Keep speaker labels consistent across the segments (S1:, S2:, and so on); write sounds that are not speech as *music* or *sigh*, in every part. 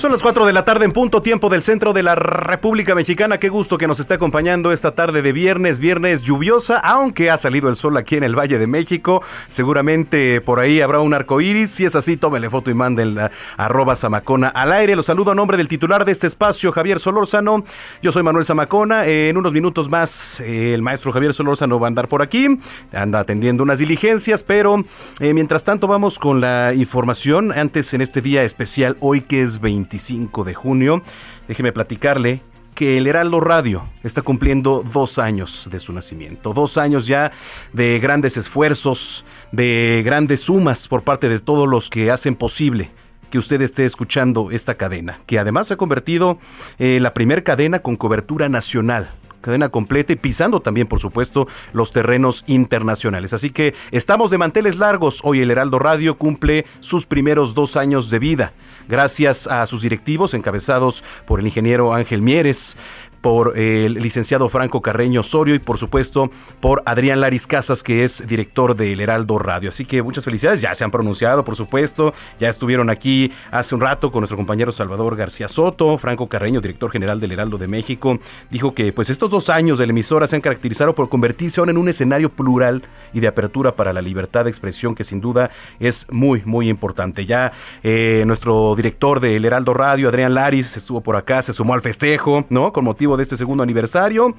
S1: Son las 4 de la tarde en punto tiempo del centro de la República Mexicana. Qué gusto que nos esté acompañando esta tarde de viernes, viernes lluviosa, aunque ha salido el sol aquí en el Valle de México. Seguramente por ahí habrá un arco iris. Si es así, tómele foto y mándenla arroba Zamacona al aire. Los saludo a nombre del titular de este espacio, Javier Solórzano. Yo soy Manuel Zamacona. En unos minutos más, eh, el maestro Javier Solórzano va a andar por aquí. Anda atendiendo unas diligencias, pero eh, mientras tanto vamos con la información. Antes en este día especial, hoy que es 20 25 de junio. Déjeme platicarle que el Heraldo Radio está cumpliendo dos años de su nacimiento, dos años ya de grandes esfuerzos, de grandes sumas por parte de todos los que hacen posible que usted esté escuchando esta cadena, que además se ha convertido en la primera cadena con cobertura nacional cadena completa y pisando también, por supuesto, los terrenos internacionales. Así que estamos de manteles largos. Hoy el Heraldo Radio cumple sus primeros dos años de vida. Gracias a sus directivos, encabezados por el ingeniero Ángel Mieres, por el licenciado Franco Carreño Osorio y por supuesto por Adrián Laris Casas, que es director del Heraldo Radio. Así que muchas felicidades, ya se han pronunciado, por supuesto, ya estuvieron aquí hace un rato con nuestro compañero Salvador García Soto, Franco Carreño, director general del Heraldo de México, dijo que pues estos dos años de la emisora se han caracterizado por convertirse ahora en un escenario plural y de apertura para la libertad de expresión que sin duda es muy, muy importante. Ya eh, nuestro director del Heraldo Radio, Adrián Laris, estuvo por acá, se sumó al festejo, ¿no? Con motivo de este segundo aniversario.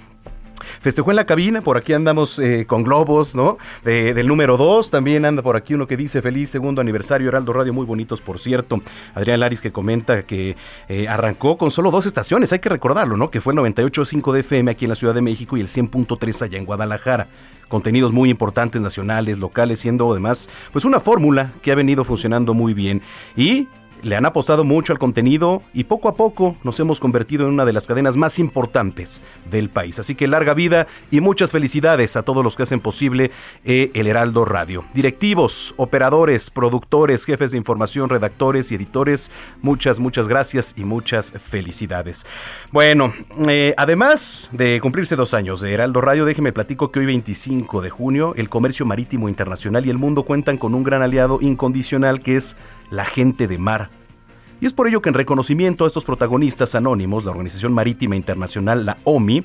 S1: Festejó en la cabina, por aquí andamos eh, con globos, ¿no? del número 2, también anda por aquí uno que dice feliz segundo aniversario, Heraldo Radio, muy bonitos, por cierto. Adrián Laris que comenta que eh, arrancó con solo dos estaciones, hay que recordarlo, ¿no? Que fue el 98.5 de FM aquí en la Ciudad de México y el 100.3 allá en Guadalajara. Contenidos muy importantes, nacionales, locales, siendo además, pues una fórmula que ha venido funcionando muy bien. Y le han apostado mucho al contenido y poco a poco nos hemos convertido en una de las cadenas más importantes del país. Así que larga vida y muchas felicidades a todos los que hacen posible eh, el Heraldo Radio. Directivos, operadores, productores, jefes de información, redactores y editores, muchas, muchas gracias y muchas felicidades. Bueno, eh, además de cumplirse dos años de Heraldo Radio, déjeme platico que hoy 25 de junio el comercio marítimo internacional y el mundo cuentan con un gran aliado incondicional que es la gente de mar. Y es por ello que en reconocimiento a estos protagonistas anónimos, la Organización Marítima Internacional, la OMI,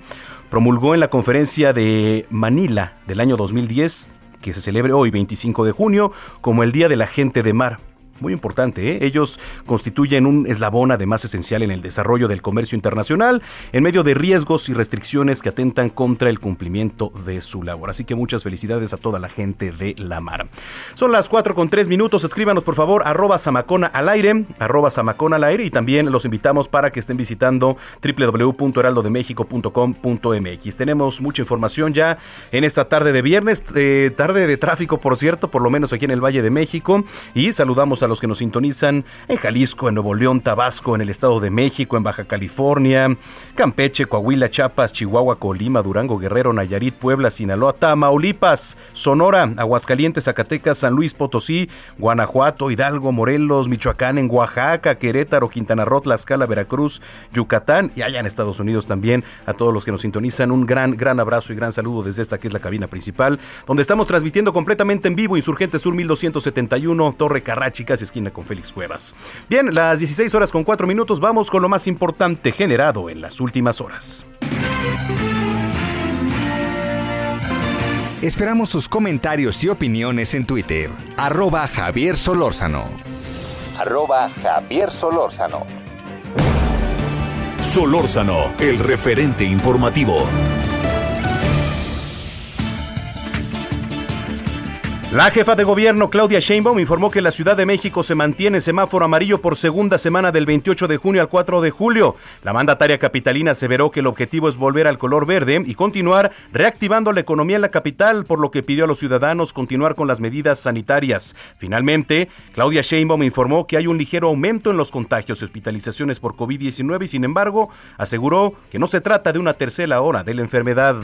S1: promulgó en la conferencia de Manila del año 2010, que se celebre hoy 25 de junio, como el Día de la Gente de Mar muy importante. ¿eh? Ellos constituyen un eslabón además esencial en el desarrollo del comercio internacional en medio de riesgos y restricciones que atentan contra el cumplimiento de su labor. Así que muchas felicidades a toda la gente de la mar. Son las 4 con 3 minutos. Escríbanos por favor arroba samacona al aire, arroba samacona al aire y también los invitamos para que estén visitando www.heraldodemexico.com.mx. Tenemos mucha información ya en esta tarde de viernes, eh, tarde de tráfico por cierto, por lo menos aquí en el Valle de México y saludamos a a los que nos sintonizan en Jalisco, en Nuevo León, Tabasco, en el Estado de México, en Baja California, Campeche, Coahuila, Chiapas, Chihuahua, Colima, Durango, Guerrero, Nayarit, Puebla, Sinaloa, Tamaulipas, Sonora, Aguascalientes, Zacatecas, San Luis Potosí, Guanajuato, Hidalgo, Morelos, Michoacán, en Oaxaca, Querétaro, Quintana Roo, Tlaxcala, Veracruz, Yucatán y allá en Estados Unidos también. A todos los que nos sintonizan un gran, gran abrazo y gran saludo desde esta que es la cabina principal, donde estamos transmitiendo completamente en vivo Insurgente Sur 1271, Torre Carrachica esquina con Félix Cuevas. Bien, las 16 horas con 4 minutos, vamos con lo más importante generado en las últimas horas.
S2: Esperamos sus comentarios y opiniones en Twitter. Arroba Javier Solórzano.
S3: Arroba Javier Solórzano.
S4: Solórzano, el referente informativo.
S1: La jefa de gobierno Claudia Sheinbaum informó que la Ciudad de México se mantiene en semáforo amarillo por segunda semana del 28 de junio al 4 de julio. La mandataria capitalina aseveró que el objetivo es volver al color verde y continuar reactivando la economía en la capital, por lo que pidió a los ciudadanos continuar con las medidas sanitarias. Finalmente, Claudia Sheinbaum informó que hay un ligero aumento en los contagios y hospitalizaciones por COVID-19 y sin embargo aseguró que no se trata de una tercera hora de la enfermedad.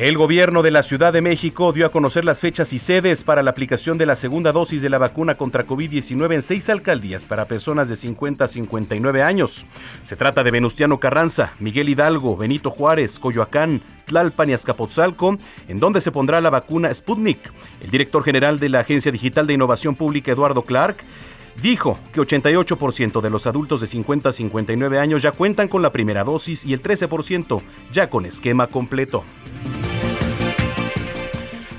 S1: El gobierno de la Ciudad de México dio a conocer las fechas y sedes para la aplicación de la segunda dosis de la vacuna contra COVID-19 en seis alcaldías para personas de 50 a 59 años. Se trata de Venustiano Carranza, Miguel Hidalgo, Benito Juárez, Coyoacán, Tlalpan y Azcapotzalco, en donde se pondrá la vacuna Sputnik. El director general de la Agencia Digital de Innovación Pública, Eduardo Clark, dijo que 88% de los adultos de 50 a 59 años ya cuentan con la primera dosis y el 13% ya con esquema completo.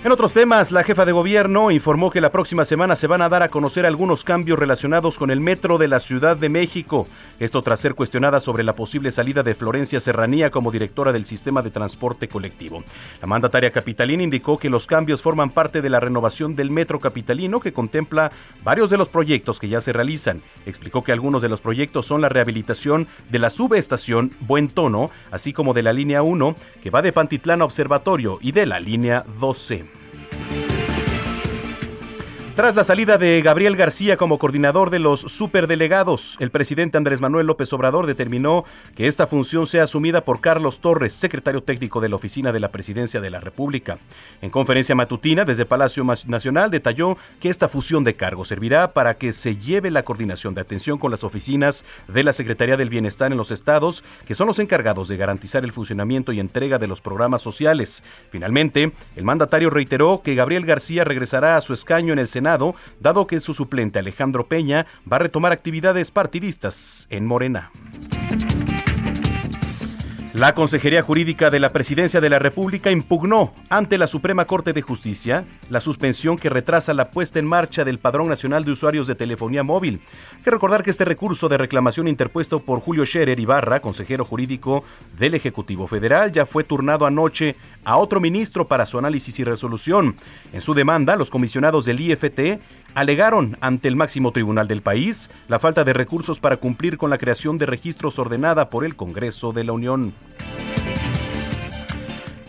S1: En otros temas, la jefa de gobierno informó que la próxima semana se van a dar a conocer algunos cambios relacionados con el metro de la Ciudad de México. Esto tras ser cuestionada sobre la posible salida de Florencia Serranía como directora del sistema de transporte colectivo. La mandataria capitalina indicó que los cambios forman parte de la renovación del metro capitalino que contempla varios de los proyectos que ya se realizan. Explicó que algunos de los proyectos son la rehabilitación de la subestación Buen Tono, así como de la línea 1 que va de Pantitlán a Observatorio y de la línea 12. Tras la salida de Gabriel García como coordinador de los superdelegados, el presidente Andrés Manuel López Obrador determinó que esta función sea asumida por Carlos Torres, secretario técnico de la Oficina de la Presidencia de la República. En conferencia matutina desde Palacio Nacional detalló que esta fusión de cargos servirá para que se lleve la coordinación de atención con las oficinas de la Secretaría del Bienestar en los estados, que son los encargados de garantizar el funcionamiento y entrega de los programas sociales. Finalmente, el mandatario reiteró que Gabriel García regresará a su escaño en el Senado dado que su suplente Alejandro Peña va a retomar actividades partidistas en Morena. La Consejería Jurídica de la Presidencia de la República impugnó ante la Suprema Corte de Justicia la suspensión que retrasa la puesta en marcha del Padrón Nacional de Usuarios de Telefonía Móvil. Hay que recordar que este recurso de reclamación interpuesto por Julio Scherer Ibarra, consejero jurídico del Ejecutivo Federal, ya fue turnado anoche a otro ministro para su análisis y resolución. En su demanda, los comisionados del IFT alegaron ante el máximo tribunal del país la falta de recursos para cumplir con la creación de registros ordenada por el Congreso de la Unión.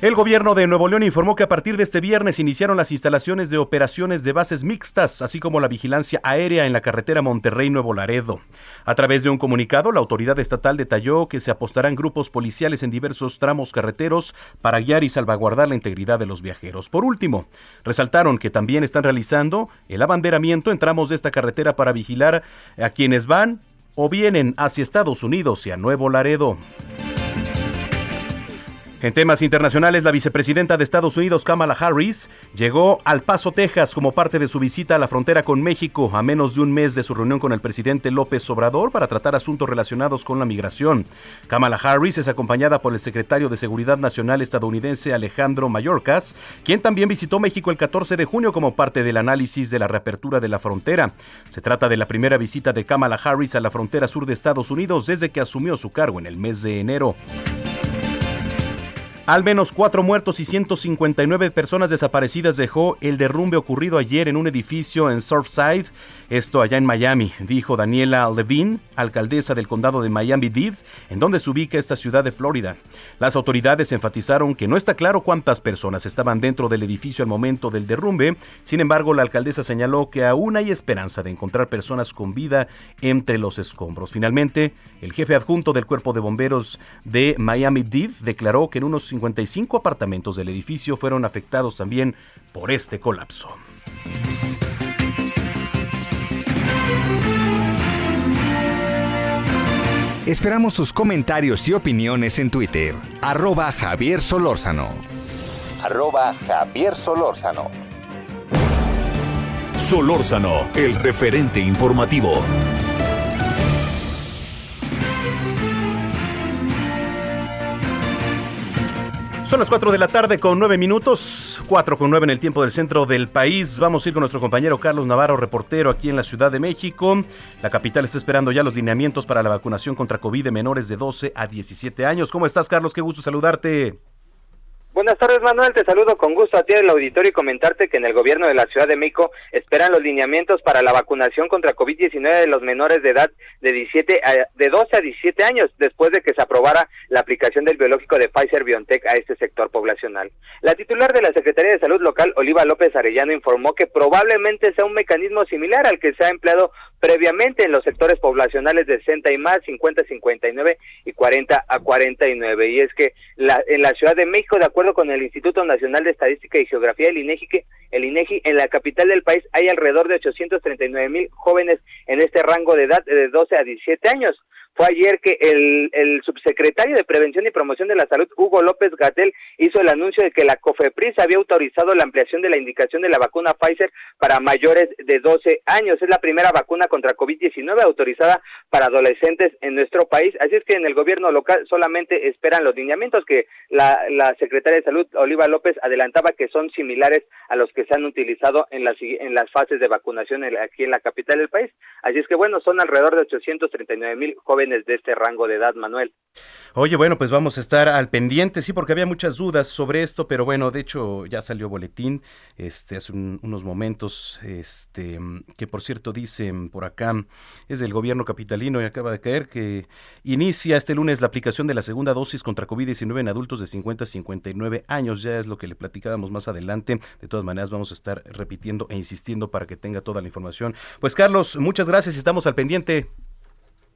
S1: El gobierno de Nuevo León informó que a partir de este viernes iniciaron las instalaciones de operaciones de bases mixtas, así como la vigilancia aérea en la carretera Monterrey-Nuevo Laredo. A través de un comunicado, la autoridad estatal detalló que se apostarán grupos policiales en diversos tramos carreteros para guiar y salvaguardar la integridad de los viajeros. Por último, resaltaron que también están realizando el abanderamiento en tramos de esta carretera para vigilar a quienes van o vienen hacia Estados Unidos y a Nuevo Laredo. En temas internacionales, la vicepresidenta de Estados Unidos, Kamala Harris, llegó al Paso, Texas, como parte de su visita a la frontera con México, a menos de un mes de su reunión con el presidente López Obrador para tratar asuntos relacionados con la migración. Kamala Harris es acompañada por el secretario de Seguridad Nacional estadounidense Alejandro Mayorkas, quien también visitó México el 14 de junio como parte del análisis de la reapertura de la frontera. Se trata de la primera visita de Kamala Harris a la frontera sur de Estados Unidos desde que asumió su cargo en el mes de enero. Al menos cuatro muertos y 159 personas desaparecidas dejó el derrumbe ocurrido ayer en un edificio en Surfside, esto allá en Miami, dijo Daniela Levine, alcaldesa del condado de Miami-Dade, en donde se ubica esta ciudad de Florida. Las autoridades enfatizaron que no está claro cuántas personas estaban dentro del edificio al momento del derrumbe, sin embargo la alcaldesa señaló que aún hay esperanza de encontrar personas con vida entre los escombros. Finalmente, el jefe adjunto del cuerpo de bomberos de Miami-Dade declaró que en unos 55 apartamentos del edificio fueron afectados también por este colapso.
S2: Esperamos sus comentarios y opiniones en Twitter. Arroba Javier Solórzano.
S3: Arroba Javier Solórzano.
S4: Solórzano, el referente informativo.
S1: Son las 4 de la tarde con 9 minutos, 4 con 9 en el tiempo del centro del país. Vamos a ir con nuestro compañero Carlos Navarro, reportero aquí en la Ciudad de México. La capital está esperando ya los lineamientos para la vacunación contra COVID de menores de 12 a 17 años. ¿Cómo estás, Carlos? Qué gusto saludarte.
S5: Buenas tardes, Manuel. Te saludo con gusto a ti del auditorio y comentarte que en el gobierno de la Ciudad de México esperan los lineamientos para la vacunación contra COVID-19 de los menores de edad de 17 de 12 a 17 años después de que se aprobara la aplicación del biológico de Pfizer BioNTech a este sector poblacional. La titular de la Secretaría de Salud local, Oliva López Arellano, informó que probablemente sea un mecanismo similar al que se ha empleado previamente en los sectores poblacionales de 60 y más, 50 59 y 40 a 49. Y es que la, en la Ciudad de México, de acuerdo con el Instituto Nacional de Estadística y Geografía, el INEGI, el INEGI en la capital del país hay alrededor de 839 mil jóvenes en este rango de edad de 12 a 17 años fue ayer que el, el subsecretario de Prevención y Promoción de la Salud, Hugo López Gatel, hizo el anuncio de que la COFEPRIS había autorizado la ampliación de la indicación de la vacuna Pfizer para mayores de 12 años. Es la primera vacuna contra COVID-19 autorizada para adolescentes en nuestro país. Así es que en el gobierno local solamente esperan los lineamientos que la, la secretaria de Salud, Oliva López, adelantaba que son similares a los que se han utilizado en las, en las fases de vacunación aquí en la capital del país. Así es que bueno, son alrededor de 839 mil jóvenes de este rango de edad, Manuel.
S1: Oye, bueno, pues vamos a estar al pendiente, sí, porque había muchas dudas sobre esto, pero bueno, de hecho ya salió boletín este, hace unos momentos, este, que por cierto dicen por acá, es del gobierno capitalino y acaba de caer que inicia este lunes la aplicación de la segunda dosis contra COVID-19 en adultos de 50 a 59 años, ya es lo que le platicábamos más adelante, de todas maneras vamos a estar repitiendo e insistiendo para que tenga toda la información. Pues Carlos, muchas gracias y estamos al pendiente.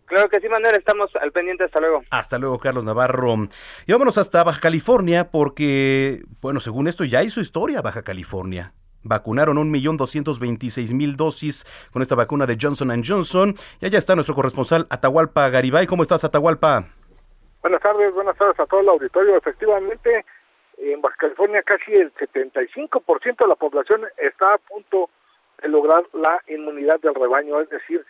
S5: Claro que sí, Manuel, estamos al pendiente, hasta luego.
S1: Hasta luego, Carlos Navarro. Y vámonos hasta Baja California porque, bueno, según esto ya hizo historia Baja California. Vacunaron un millón doscientos veintiséis mil dosis con esta vacuna de Johnson Johnson. Y allá está nuestro corresponsal Atahualpa Garibay. ¿Cómo estás, Atahualpa?
S6: Buenas tardes, buenas tardes a todo el auditorio. Efectivamente, en Baja California casi el 75% de la población está a punto de lograr la inmunidad del rebaño, es decir,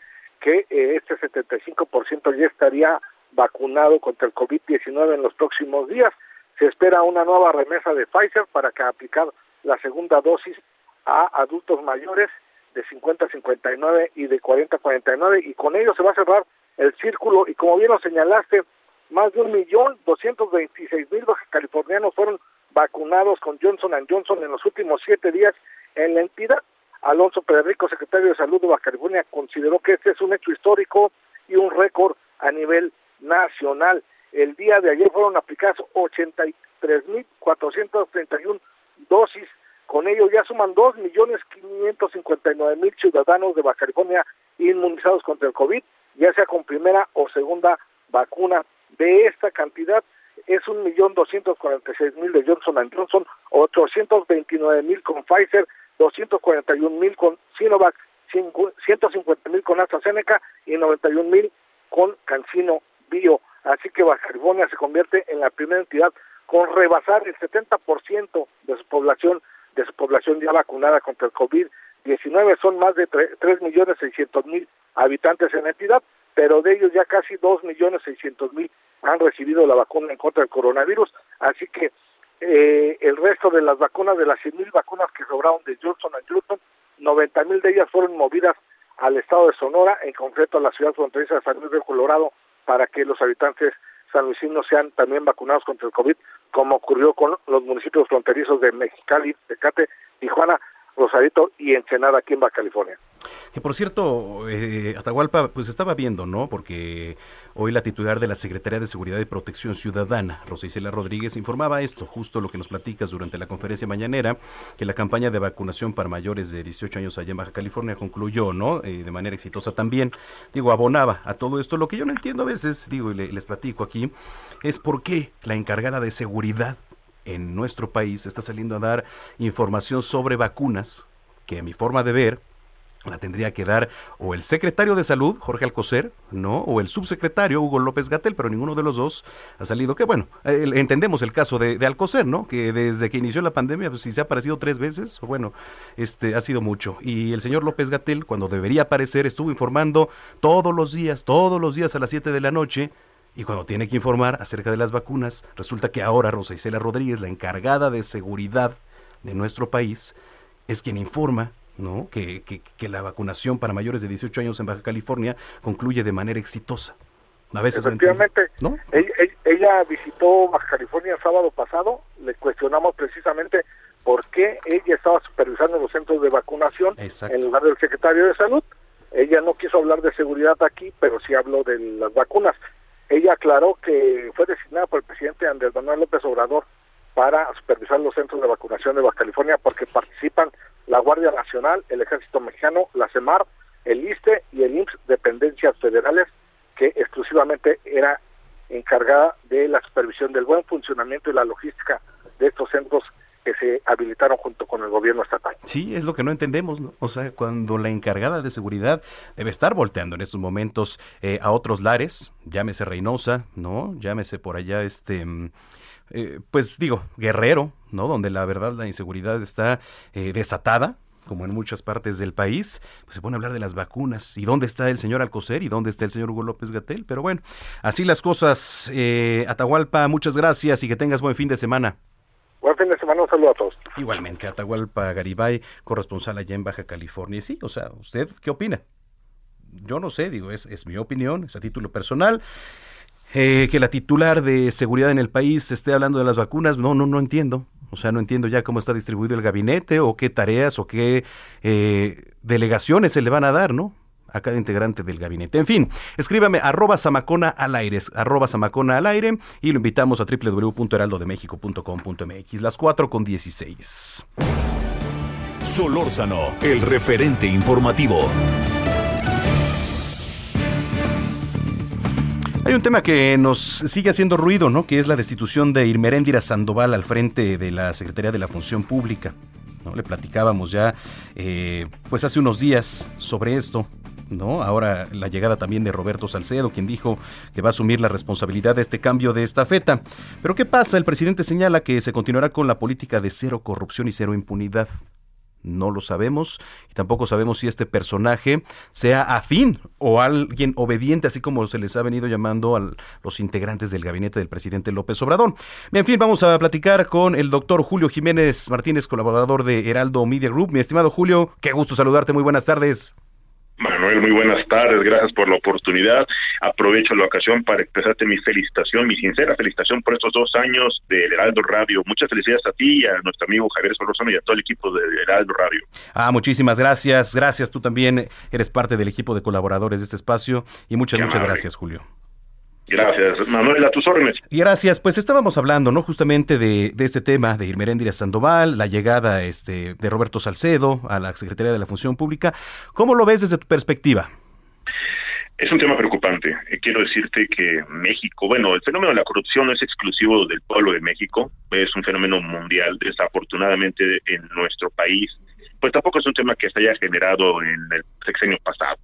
S6: que eh, este 75% ya estaría vacunado contra el COVID-19 en los próximos días. Se espera una nueva remesa de Pfizer para que aplicar la segunda dosis a adultos mayores de 50 a 59 y de 40 a 49 y con ello se va a cerrar el círculo. Y como bien lo señalaste, más de un millón doscientos veintiséis mil californianos fueron vacunados con Johnson Johnson en los últimos siete días en la entidad Alonso Pedrico, secretario de Salud de Baja California, consideró que este es un hecho histórico y un récord a nivel nacional. El día de ayer fueron aplicadas 83.431 dosis. Con ello ya suman 2.559.000 ciudadanos de Baja California inmunizados contra el COVID, ya sea con primera o segunda vacuna. De esta cantidad es 1.246.000 de Johnson Johnson, 829.000 con Pfizer, 241 mil con Sinovac, 150 mil con AstraZeneca y 91 mil con Cancino Bio. Así que Baja se convierte en la primera entidad con rebasar el 70% de su población, de su población ya vacunada contra el COVID-19. Son más de 3 millones 600 mil habitantes en la entidad, pero de ellos ya casi 2 millones 600 mil han recibido la vacuna en contra del coronavirus. Así que eh, el resto de las vacunas, de las 100.000 vacunas que sobraron de Johnson Johnson, 90.000 de ellas fueron movidas al estado de Sonora, en concreto a la ciudad fronteriza de San Luis de Colorado, para que los habitantes sanluisinos sean también vacunados contra el COVID, como ocurrió con los municipios fronterizos de Mexicali, Tecate, Tijuana, Rosarito y Ensenada aquí en Baja California.
S1: Que por cierto, eh, Atahualpa, pues estaba viendo, ¿no? Porque hoy la titular de la Secretaría de Seguridad y Protección Ciudadana, Rosa Isela Rodríguez, informaba esto, justo lo que nos platicas durante la conferencia mañanera, que la campaña de vacunación para mayores de 18 años allá en Baja California concluyó, ¿no? Eh, de manera exitosa también. Digo, abonaba a todo esto. Lo que yo no entiendo a veces, digo, y les platico aquí, es por qué la encargada de seguridad en nuestro país está saliendo a dar información sobre vacunas que a mi forma de ver la tendría que dar o el secretario de salud, Jorge Alcocer, ¿no? O el subsecretario, Hugo López Gatel, pero ninguno de los dos ha salido. Que bueno, entendemos el caso de, Alcocer, ¿no? Que desde que inició la pandemia, pues si se ha aparecido tres veces, bueno, este ha sido mucho. Y el señor López Gatel, cuando debería aparecer, estuvo informando todos los días, todos los días a las 7 de la noche y cuando tiene que informar acerca de las vacunas, resulta que ahora Rosa Isela Rodríguez, la encargada de seguridad de nuestro país, es quien informa ¿no? Que, que, la vacunación para mayores de 18 años en Baja California concluye de manera exitosa. A veces
S6: Efectivamente,
S1: ¿no?
S6: ella, ella, visitó Baja California el sábado pasado, le cuestionamos precisamente por qué ella estaba supervisando los centros de vacunación en lugar del secretario de Salud. Ella no quiso hablar de seguridad aquí, pero sí habló de las vacunas. Ella aclaró que fue designada por el presidente Andrés Manuel López Obrador para supervisar los centros de vacunación de Baja California porque participan la Guardia Nacional, el Ejército Mexicano, la CEMAR, el ISTE y el IMSS, dependencias federales que exclusivamente era encargada de la supervisión del buen funcionamiento y la logística de estos centros que se habilitaron junto con el gobierno estatal.
S1: Sí, es lo que no entendemos, ¿no? O sea, cuando la encargada de seguridad debe estar volteando en estos momentos eh, a otros lares, llámese Reynosa, ¿no? Llámese por allá este... Mm, eh, pues digo, Guerrero, ¿no? Donde la verdad la inseguridad está eh, desatada, como en muchas partes del país, pues se pone a hablar de las vacunas. ¿Y dónde está el señor Alcocer? ¿Y dónde está el señor Hugo López Gatel? Pero bueno, así las cosas. Eh, Atahualpa, muchas gracias y que tengas buen fin de semana.
S6: Buen fin de semana, un saludo a todos.
S1: Igualmente, Atahualpa Garibay, corresponsal allá en Baja California. sí, o sea, ¿usted qué opina? Yo no sé, digo, es, es mi opinión, es a título personal. Eh, que la titular de seguridad en el país esté hablando de las vacunas, no, no, no entiendo. O sea, no entiendo ya cómo está distribuido el gabinete o qué tareas o qué eh, delegaciones se le van a dar, ¿no? a cada integrante del gabinete. En fin, escríbame arroba samacona al aire, arroba samacona al aire y lo invitamos a www.heraldodemexico.com.mx, las 4 con 16.
S4: Solórzano, el referente informativo.
S1: Hay un tema que nos sigue haciendo ruido, ¿no? Que es la destitución de Irmeréndira Sandoval al frente de la Secretaría de la Función Pública. ¿no? Le platicábamos ya, eh, pues hace unos días sobre esto. ¿No? Ahora la llegada también de Roberto Salcedo, quien dijo que va a asumir la responsabilidad de este cambio de esta feta. Pero ¿qué pasa? El presidente señala que se continuará con la política de cero corrupción y cero impunidad no lo sabemos y tampoco sabemos si este personaje sea afín o alguien obediente, así como se les ha venido llamando a los integrantes del gabinete del presidente López Obrador. En fin, vamos a platicar con el doctor Julio Jiménez Martínez, colaborador de Heraldo Media Group. Mi estimado Julio, qué gusto saludarte, muy buenas tardes.
S7: Manuel, muy buenas tardes, gracias por la oportunidad. Aprovecho la ocasión para expresarte mi felicitación, mi sincera felicitación por estos dos años de Heraldo Radio. Muchas felicidades a ti y a nuestro amigo Javier Solorzano y a todo el equipo de Heraldo Radio.
S1: Ah, muchísimas gracias, gracias. Tú también eres parte del equipo de colaboradores de este espacio y muchas, muchas gracias, Julio.
S7: Gracias, Manuel, a tus órdenes.
S1: Gracias, pues estábamos hablando, ¿no? Justamente de, este tema de Irmeréndira Sandoval, la llegada este, de Roberto Salcedo a la Secretaría de la Función Pública. ¿Cómo lo ves desde tu perspectiva?
S7: Es un tema preocupante. Eh, quiero decirte que México, bueno, el fenómeno de la corrupción no es exclusivo del pueblo de México, es un fenómeno mundial. Desafortunadamente en nuestro país, pues tampoco es un tema que se haya generado en el sexenio pasado.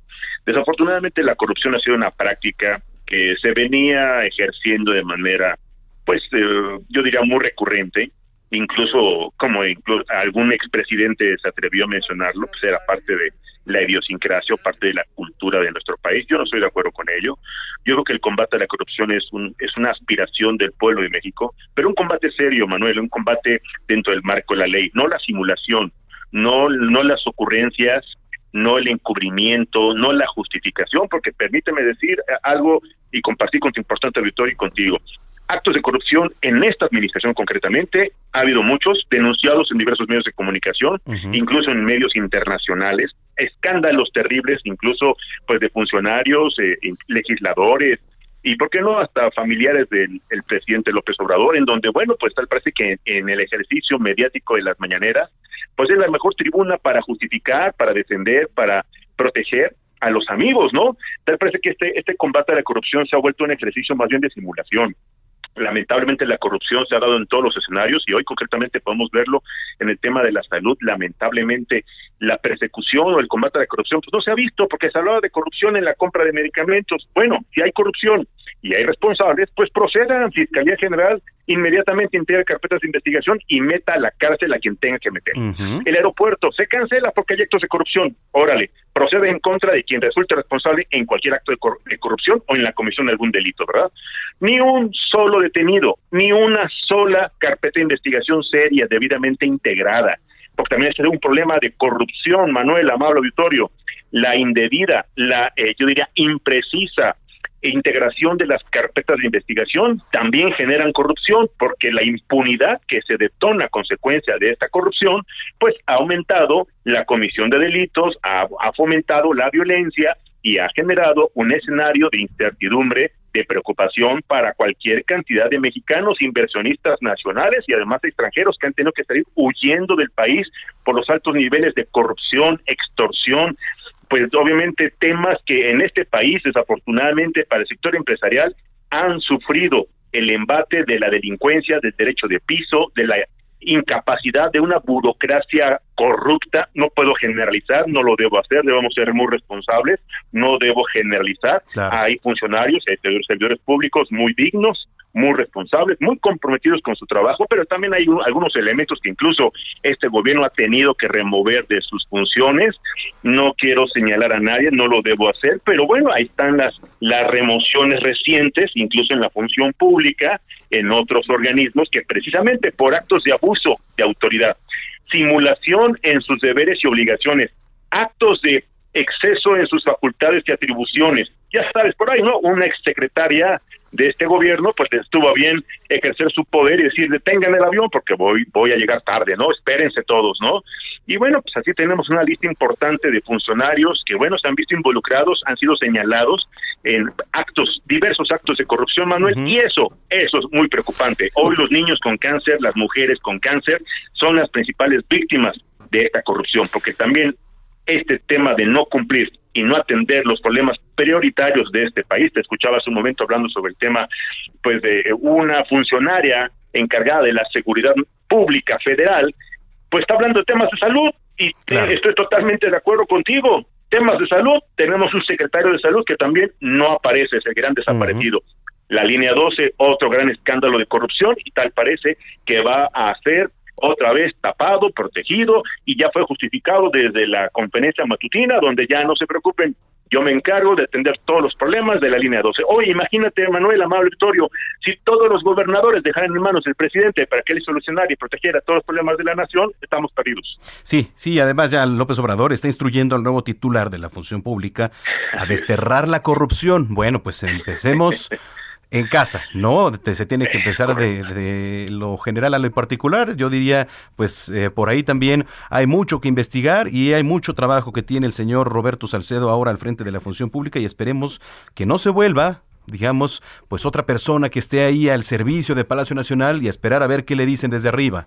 S7: Desafortunadamente la corrupción ha sido una práctica que se venía ejerciendo de manera, pues eh, yo diría muy recurrente, incluso como incluso algún expresidente se atrevió a mencionarlo, pues era parte de la idiosincrasia o parte de la cultura de nuestro país. Yo no estoy de acuerdo con ello. Yo creo que el combate a la corrupción es un es una aspiración del pueblo de México, pero un combate serio, Manuel, un combate dentro del marco de la ley, no la simulación, no no las ocurrencias no el encubrimiento, no la justificación, porque permíteme decir algo y compartir con tu importante auditorio y contigo. Actos de corrupción en esta administración concretamente, ha habido muchos denunciados en diversos medios de comunicación, incluso en medios internacionales, escándalos terribles, incluso pues de funcionarios, eh, legisladores, y por qué no hasta familiares del presidente López Obrador, en donde, bueno, pues tal parece que en, el ejercicio mediático de las mañaneras, pues es la mejor tribuna para justificar, para defender, para proteger a los amigos, ¿no? Tal parece que este, este combate a la corrupción se ha vuelto un ejercicio más bien de simulación. Lamentablemente la corrupción se ha dado en todos los escenarios y hoy concretamente podemos verlo en el tema de la salud. Lamentablemente la persecución o el combate a la corrupción pues no se ha visto porque se hablaba de corrupción en la compra de medicamentos. Bueno, si hay corrupción y hay responsables, pues procedan, Fiscalía General inmediatamente integre carpetas de investigación y meta a la cárcel a quien tenga que meter. El aeropuerto se cancela porque hay actos de corrupción. Órale, procede en contra de quien resulte responsable en cualquier acto de, corrupción o en la comisión de algún delito, ¿verdad? Ni un solo detenido, ni una sola carpeta de investigación seria, debidamente integrada, porque también es un problema de corrupción, Manuel, amable auditorio, la indebida, la, eh, yo diría, imprecisa integración de las carpetas de investigación también generan corrupción, porque la impunidad que se detona a consecuencia de esta corrupción, pues ha aumentado la comisión de delitos, ha, ha fomentado la violencia y ha generado un escenario de incertidumbre, de preocupación para cualquier cantidad de mexicanos, inversionistas nacionales y además extranjeros que han tenido que salir huyendo del país por los altos niveles de corrupción, extorsión, pues obviamente temas que en este país, desafortunadamente para el sector empresarial, han sufrido el embate de la delincuencia, del derecho de piso, de la incapacidad de una burocracia corrupta, no puedo generalizar, no lo debo hacer, debemos ser muy responsables, no debo generalizar. Hay funcionarios, hay servidores públicos muy dignos, muy responsables, muy comprometidos con su trabajo, pero también hay algunos elementos que incluso este gobierno ha tenido que remover de sus funciones. No quiero señalar a nadie, no lo debo hacer, pero bueno, ahí están las, las remociones recientes, incluso en la función pública, en otros organismos, que precisamente por actos de abuso de autoridad, simulación en sus deberes y obligaciones, actos de exceso en sus facultades y atribuciones, ya sabes, por ahí, ¿no? Una exsecretaria de este gobierno, pues estuvo bien ejercer su poder y decir, detengan el avión porque voy, voy a llegar tarde, ¿no? Espérense todos, ¿no? Y bueno, pues así tenemos una lista importante de funcionarios que, bueno, se han visto involucrados, han sido señalados en actos, diversos actos de corrupción, Manuel, y eso, eso es muy preocupante. Hoy los niños con cáncer, las mujeres con cáncer, son las principales víctimas de esta corrupción, porque también este tema de no cumplir y no atender los problemas prioritarios de este país. Te escuchaba hace un momento hablando sobre el tema pues de una funcionaria encargada de la seguridad pública federal, pues está hablando de temas de salud y estoy totalmente de acuerdo contigo. Temas de salud, tenemos un secretario de salud que también no aparece, es el gran desaparecido. La línea 12, otro gran escándalo de corrupción y tal parece que va a ser otra vez tapado, protegido y ya fue justificado desde la conferencia matutina donde ya no se preocupen, yo me encargo de atender todos los problemas de la línea 12. Oye, imagínate, Manuel Amable Victorio, si todos los gobernadores dejaran en manos del presidente para que él solucionara y protegiera todos los problemas de la nación, estamos perdidos.
S1: Sí, sí, además ya López Obrador está instruyendo al nuevo titular de la función pública a desterrar la corrupción. Bueno, pues empecemos en casa, ¿no? Se tiene que empezar de, lo general a lo particular. Yo diría, pues eh, por ahí también hay mucho que investigar y hay mucho trabajo que tiene el señor Roberto Salcedo ahora al frente de la función pública y esperemos que no se vuelva digamos, pues otra persona que esté ahí al servicio de Palacio Nacional y esperar a ver qué le dicen desde arriba.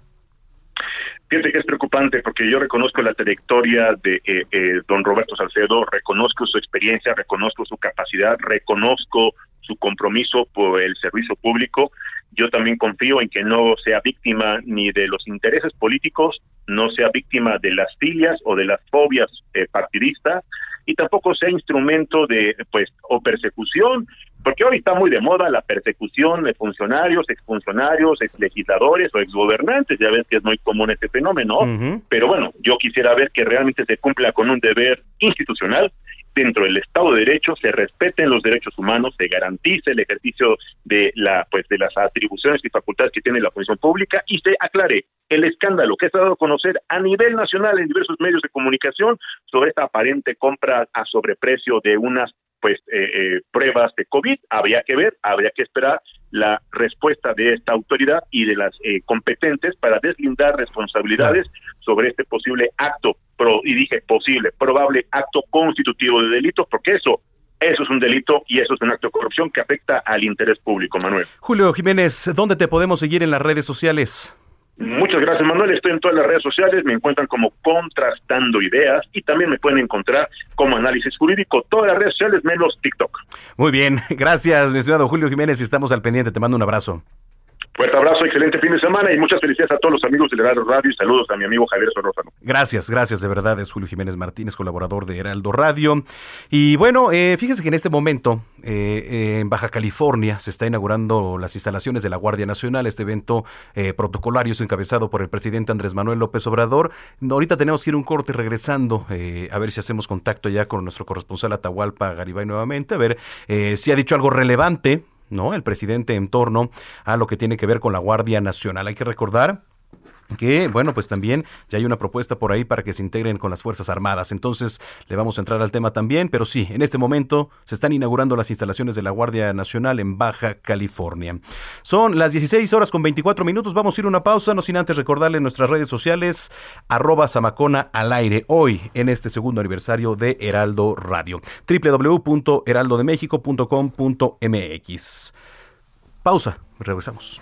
S7: Fíjate que es preocupante porque yo reconozco la trayectoria de eh, eh, don Roberto Salcedo, reconozco su experiencia, reconozco su capacidad, reconozco su compromiso por el servicio público. Yo también confío en que no sea víctima ni de los intereses políticos, no sea víctima de las filias o de las fobias eh, partidistas y tampoco sea instrumento de pues o persecución, porque hoy está muy de moda la persecución de funcionarios, exfuncionarios, exlegisladores o exgobernantes, ya ves que es muy común este fenómeno, pero bueno, yo quisiera ver que realmente se cumpla con un deber institucional dentro del Estado de Derecho se respeten los derechos humanos, se garantice el ejercicio de la pues de las atribuciones y facultades que tiene la función pública y se aclare el escándalo que se ha dado a conocer a nivel nacional en diversos medios de comunicación sobre esta aparente compra a sobreprecio de unas pues eh, eh, pruebas de COVID. Habría que ver, habría que esperar la respuesta de esta autoridad y de las eh, competentes para deslindar responsabilidades sobre este posible acto, pro, y dije posible, probable acto constitutivo de delito, porque eso eso es un delito y eso es un acto de corrupción que afecta al interés público, Manuel.
S1: Julio Jiménez, ¿dónde te podemos seguir en las redes sociales?
S7: Muchas gracias, Manuel. Estoy en todas las redes sociales. Me encuentran como Contrastando Ideas y también me pueden encontrar como Análisis Jurídico. Todas las redes sociales menos TikTok.
S1: Muy bien. *laughs* Gracias, mi estimado Julio Jiménez. Estamos al pendiente. Te mando un abrazo.
S7: Fuerte abrazo, excelente fin de semana y muchas felicidades a todos los amigos de Heraldo Radio y saludos a mi amigo Javier Sorrózano.
S1: Gracias, gracias de verdad. Es Julio Jiménez Martínez, colaborador de Heraldo Radio. Y bueno, eh, fíjese que en este momento eh, en Baja California se está inaugurando las instalaciones de la Guardia Nacional. Este evento eh, protocolario es encabezado por el presidente Andrés Manuel López Obrador. Ahorita tenemos que ir un corte regresando a ver si hacemos contacto ya con nuestro corresponsal Atahualpa Garibay nuevamente, a ver si ha dicho algo relevante ¿no? El presidente en torno a lo que tiene que ver con la Guardia Nacional. Hay que recordar que, bueno, pues también ya hay una propuesta por ahí para que se integren con las Fuerzas Armadas. Entonces, le vamos a entrar al tema también, pero sí, en este momento se están inaugurando las instalaciones de la Guardia Nacional en Baja California. Son las 16 horas con 24 minutos, vamos a ir a una pausa, no sin antes recordarle en nuestras redes sociales, arroba Samacona al aire, hoy en este segundo aniversario de Heraldo Radio, www.heraldodemexico.com.mx. Pausa, regresamos.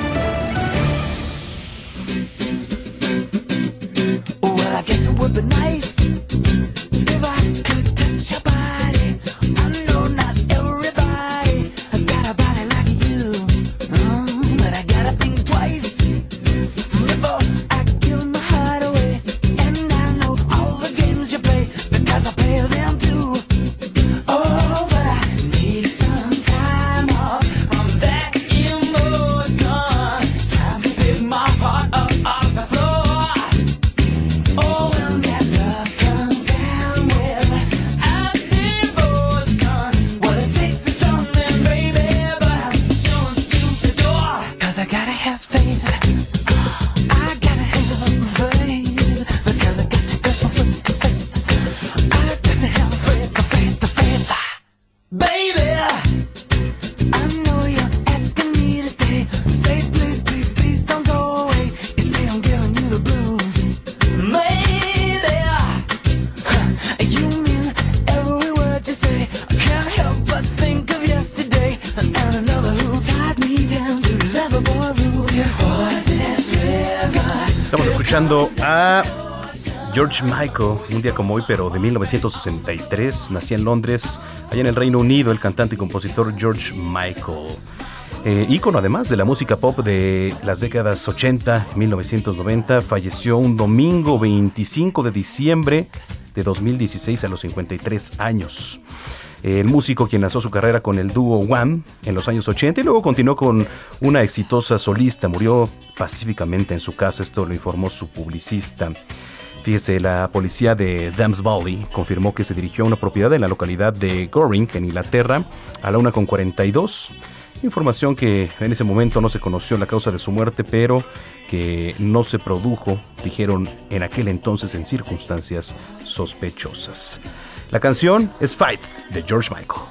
S1: Michael, un día como hoy, pero de 1963, nacía en Londres, allá en el Reino Unido, el cantante y compositor George Michael. Eh, ícono además de la música pop de las décadas 80, 1990, falleció un domingo 25 de diciembre de 2016 a los 53 años. El músico quien lanzó su carrera con el dúo Wham en los años 80 y luego continuó con una exitosa solista. Murió pacíficamente en su casa, esto lo informó su publicista. Fíjese, la policía de Dams Valley confirmó que se dirigió a una propiedad en la localidad de Goring, en Inglaterra, a la 1.42. Información que en ese momento no se conoció la causa de su muerte, pero que no se produjo, dijeron en aquel entonces en circunstancias sospechosas. La canción es Fight de George Michael.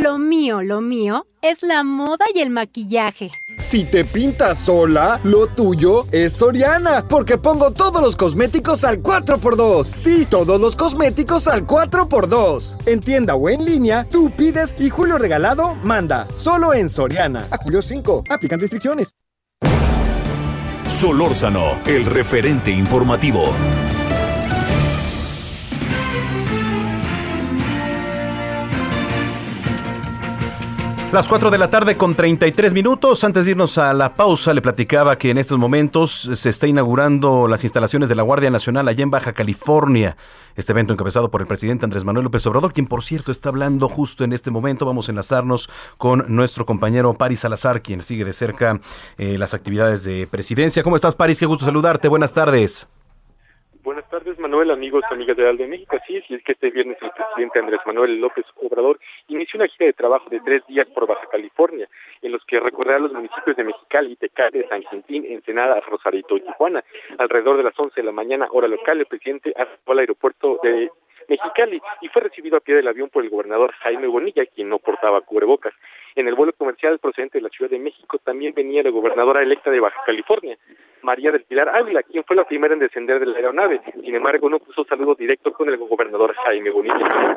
S8: Lo mío, lo mío es la moda y el maquillaje.
S9: Si te pintas sola, lo tuyo es Soriana, porque pongo todos los cosméticos al 4x2. Sí, todos los cosméticos al 4x2. En tienda o en línea, tú pides y Julio Regalado manda. Solo en Soriana. A Julio 5. Aplican restricciones.
S10: Solórzano, el referente informativo.
S1: Las 4 de la tarde con 33 minutos. Antes de irnos a la pausa, le platicaba que en estos momentos se está inaugurando las instalaciones de la Guardia Nacional allá en Baja California. Este evento encabezado por el presidente Andrés Manuel López Obrador, quien por cierto está hablando justo en este momento. Vamos a enlazarnos con nuestro compañero Paris Salazar, quien sigue de cerca eh, las actividades de presidencia. ¿Cómo estás, Paris? Qué gusto saludarte. Buenas tardes.
S11: Buenas tardes, Manuel, amigos, amigas de de México. Así es, y es que este viernes el presidente Andrés Manuel López Obrador inició una gira de trabajo de tres días por Baja California, en los que recorrerá los municipios de Mexicali, Tecate, San Quintín, Ensenada, Rosarito y Tijuana. Alrededor de las 11 de la mañana, hora local, el presidente arribó al aeropuerto de Mexicali y fue recibido a pie del avión por el gobernador Jaime Bonilla, quien no portaba cubrebocas. En el vuelo comercial procedente de la Ciudad de México también venía la gobernadora electa de Baja California, María del Pilar Ávila, quien fue la primera en descender de la aeronave. Sin embargo, no puso saludo directo con el gobernador Jaime Bonilla.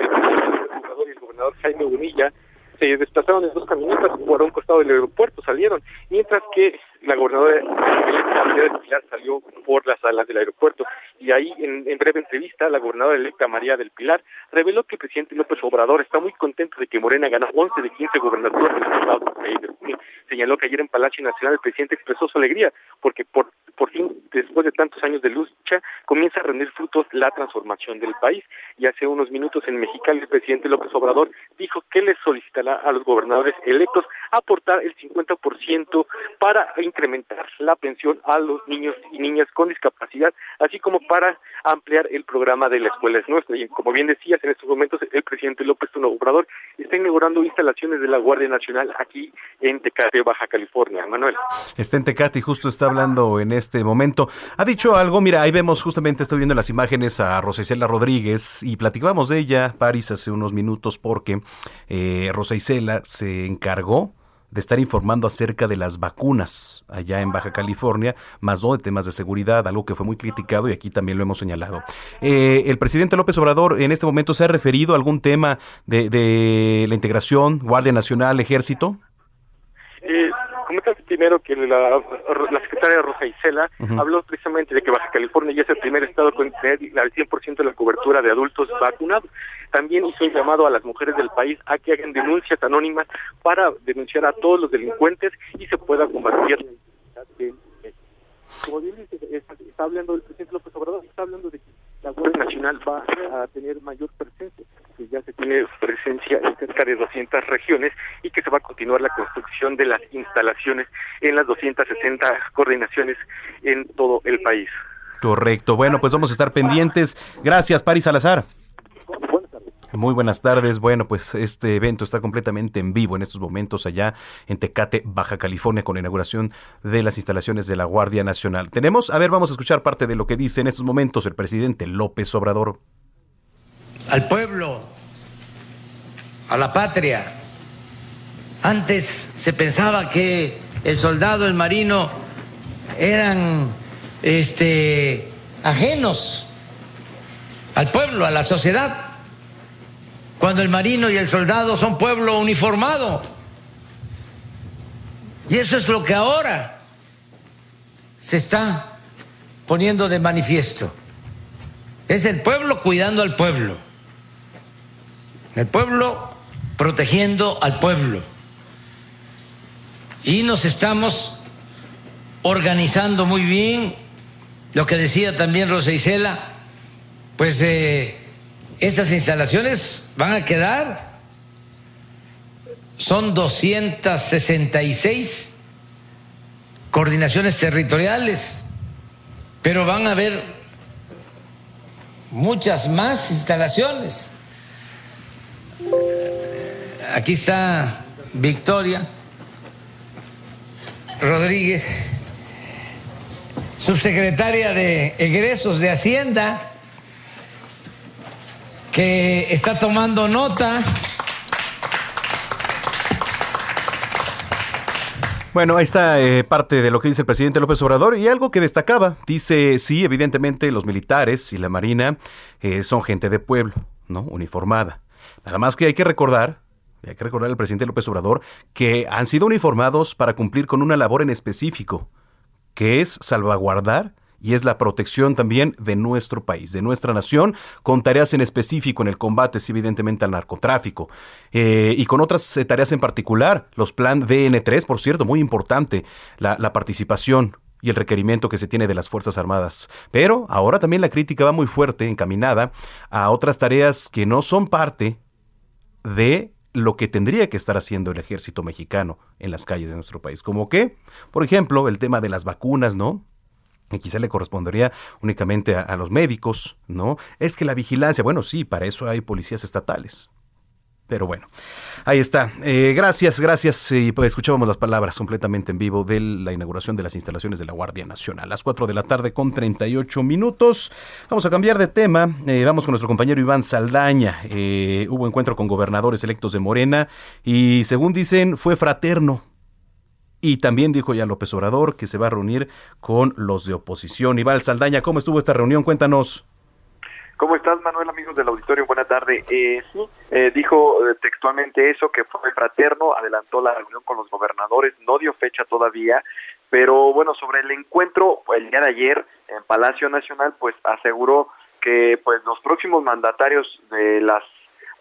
S11: El gobernador Jaime Bonilla se desplazaron en dos camionetas por un costado del aeropuerto, salieron, mientras que la gobernadora María del Pilar salió por las salas del aeropuerto y ahí en, breve entrevista la gobernadora electa María del Pilar reveló que el presidente López Obrador está muy contento de que Morena ganó 11 de 15 gobernaturas del estado de Señaló que ayer en Palacio Nacional el presidente expresó su alegría porque por, por fin, después de tantos años de lucha, comienza a rendir frutos la transformación del país. Y hace unos minutos en Mexicali el presidente López Obrador dijo que le solicitará a los gobernadores electos aportar el 50% para incrementar la pensión a los niños y niñas con discapacidad, así como para ampliar el programa de la escuela es nuestra. Y como bien decías, en estos momentos el presidente López Obrador está inaugurando instalaciones de la Guardia Nacional aquí en Tecate, Baja California. Manuel.
S1: Está en Tecate y justo está hablando en este momento. Ha dicho algo, mira, ahí vemos justamente, estoy viendo las imágenes a Rosa Rodríguez y platicábamos de ella, París, hace unos minutos porque eh, Rosa se encargó de estar informando acerca de las vacunas allá en Baja California, más no de temas de seguridad, algo que fue muy criticado y aquí también lo hemos señalado. Eh, el presidente López Obrador en este momento se ha referido a algún tema de, de la integración, Guardia Nacional, Ejército.
S11: Eh, primero que la, la secretaria Rosa Isela habló precisamente de que Baja California ya es el primer estado con tener al 100% de la cobertura de adultos vacunados. También hizo un llamado a las mujeres del país a que hagan denuncias anónimas para denunciar a todos los delincuentes y se pueda combatir la como bien dice, está hablando el presidente López Obrador, está hablando de que la Guardia Nacional va a tener mayor presencia, que ya se tiene presencia en cerca de 200 regiones y que se va a continuar la construcción de las instalaciones en las 260 coordinaciones en todo el país.
S1: Correcto. Bueno, pues vamos a estar pendientes. Gracias, Paris Salazar. Muy buenas tardes. Bueno, pues este evento está completamente en vivo en estos momentos allá en Tecate, Baja California, con la inauguración de las instalaciones de la Guardia Nacional. Tenemos, a ver, vamos a escuchar parte de lo que dice en estos momentos el presidente López Obrador.
S12: Al pueblo, a la patria. Antes se pensaba que el soldado, el marino, eran este, ajenos al pueblo, a la sociedad cuando el marino y el soldado son pueblo uniformado. Y eso es lo que ahora se está poniendo de manifiesto. Es el pueblo cuidando al pueblo. El pueblo protegiendo al pueblo. Y nos estamos organizando muy bien. Lo que decía también Rosa Isela, pues eh, estas instalaciones van a quedar, son 266 coordinaciones territoriales, pero van a haber muchas más instalaciones. Aquí está Victoria Rodríguez, subsecretaria de egresos de Hacienda que está tomando nota.
S1: Bueno, ahí está eh, parte de lo que dice el presidente López Obrador y algo que destacaba. Dice, sí, evidentemente los militares y la Marina eh, son gente de pueblo, ¿no? Uniformada. Nada más que hay que recordar, hay que recordar al presidente López Obrador, que han sido uniformados para cumplir con una labor en específico, que es salvaguardar y es la protección también de nuestro país, de nuestra nación, con tareas en específico en el combate, evidentemente, al narcotráfico eh, y con otras eh, tareas en particular, los plan DN3, por cierto, muy importante, la, la participación y el requerimiento que se tiene de las Fuerzas Armadas. Pero ahora también la crítica va muy fuerte, encaminada a otras tareas que no son parte de lo que tendría que estar haciendo el ejército mexicano en las calles de nuestro país. Como que, por ejemplo, el tema de las vacunas, ¿no? Que quizá le correspondería únicamente a, los médicos, ¿no? Es que la vigilancia, bueno, sí, para eso hay policías estatales. Pero bueno, ahí está. Eh, gracias, gracias. Y pues escuchábamos las palabras completamente en vivo de la inauguración de las instalaciones de la Guardia Nacional. Las 4 de la tarde con 38 minutos. Vamos a cambiar de tema. Eh, vamos con nuestro compañero Iván Saldaña. Eh, hubo encuentro con gobernadores electos de Morena y según dicen fue fraterno y también dijo ya López Obrador que se va a reunir con los de oposición. Iván Saldaña, ¿cómo estuvo esta reunión? Cuéntanos.
S13: ¿Cómo estás, Manuel, amigos del auditorio? Buena tarde. Eh, sí, eh, dijo eh, textualmente eso, que fue fraterno, adelantó la reunión con los gobernadores, no dio fecha todavía, pero bueno, sobre el encuentro el día de ayer en Palacio Nacional, pues aseguró que pues los próximos mandatarios de las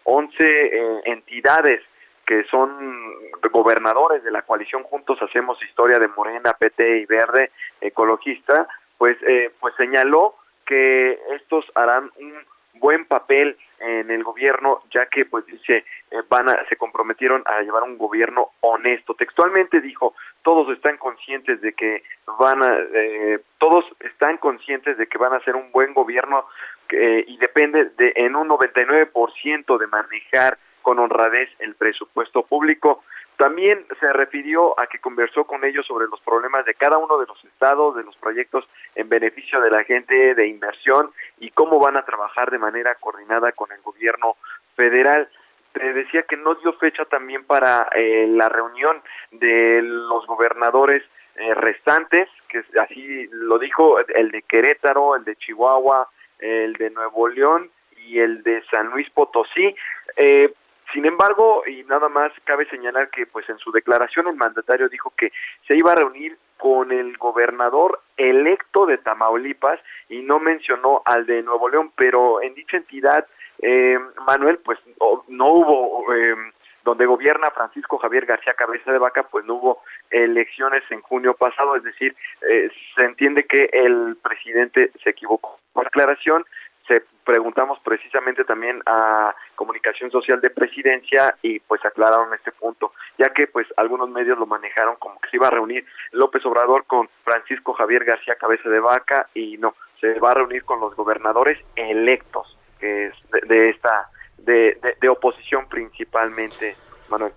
S13: 11 eh, entidades que son gobernadores de la coalición Juntos Hacemos Historia de Morena, PT y Verde Ecologista, pues, eh, pues señaló que estos harán un buen papel en el gobierno ya que pues dice eh, van a, se comprometieron a llevar un gobierno honesto. Textualmente dijo todos están conscientes de que van a eh, todos están conscientes de que van a hacer un buen gobierno eh, y depende de en un 99% de manejar con honradez el presupuesto público también se refirió a que conversó con ellos sobre los problemas de cada uno de los estados, de los proyectos en beneficio de la gente, de inversión y cómo van a trabajar de manera coordinada con el gobierno federal. Te decía que no dio fecha también para eh, la reunión de los gobernadores eh, restantes, que así lo dijo el de Querétaro, el de Chihuahua, el de Nuevo León y el de San Luis Potosí. Eh, sin embargo, y nada más cabe señalar que pues en su declaración el mandatario dijo que se iba a reunir con el gobernador electo de Tamaulipas y no mencionó al de Nuevo León, pero en dicha entidad, eh, Manuel, pues no, hubo, eh, donde gobierna Francisco Javier García Cabeza de Vaca, pues no hubo elecciones en junio pasado, es decir, eh, se entiende que el presidente se equivocó. Por aclaración, se preguntamos precisamente también a Comunicación Social de Presidencia y pues aclararon este punto, ya que pues algunos medios lo manejaron como que se iba a reunir López Obrador con Francisco Javier García Cabeza de Vaca y no, se va a reunir con los gobernadores electos que es de, esta de, de oposición principalmente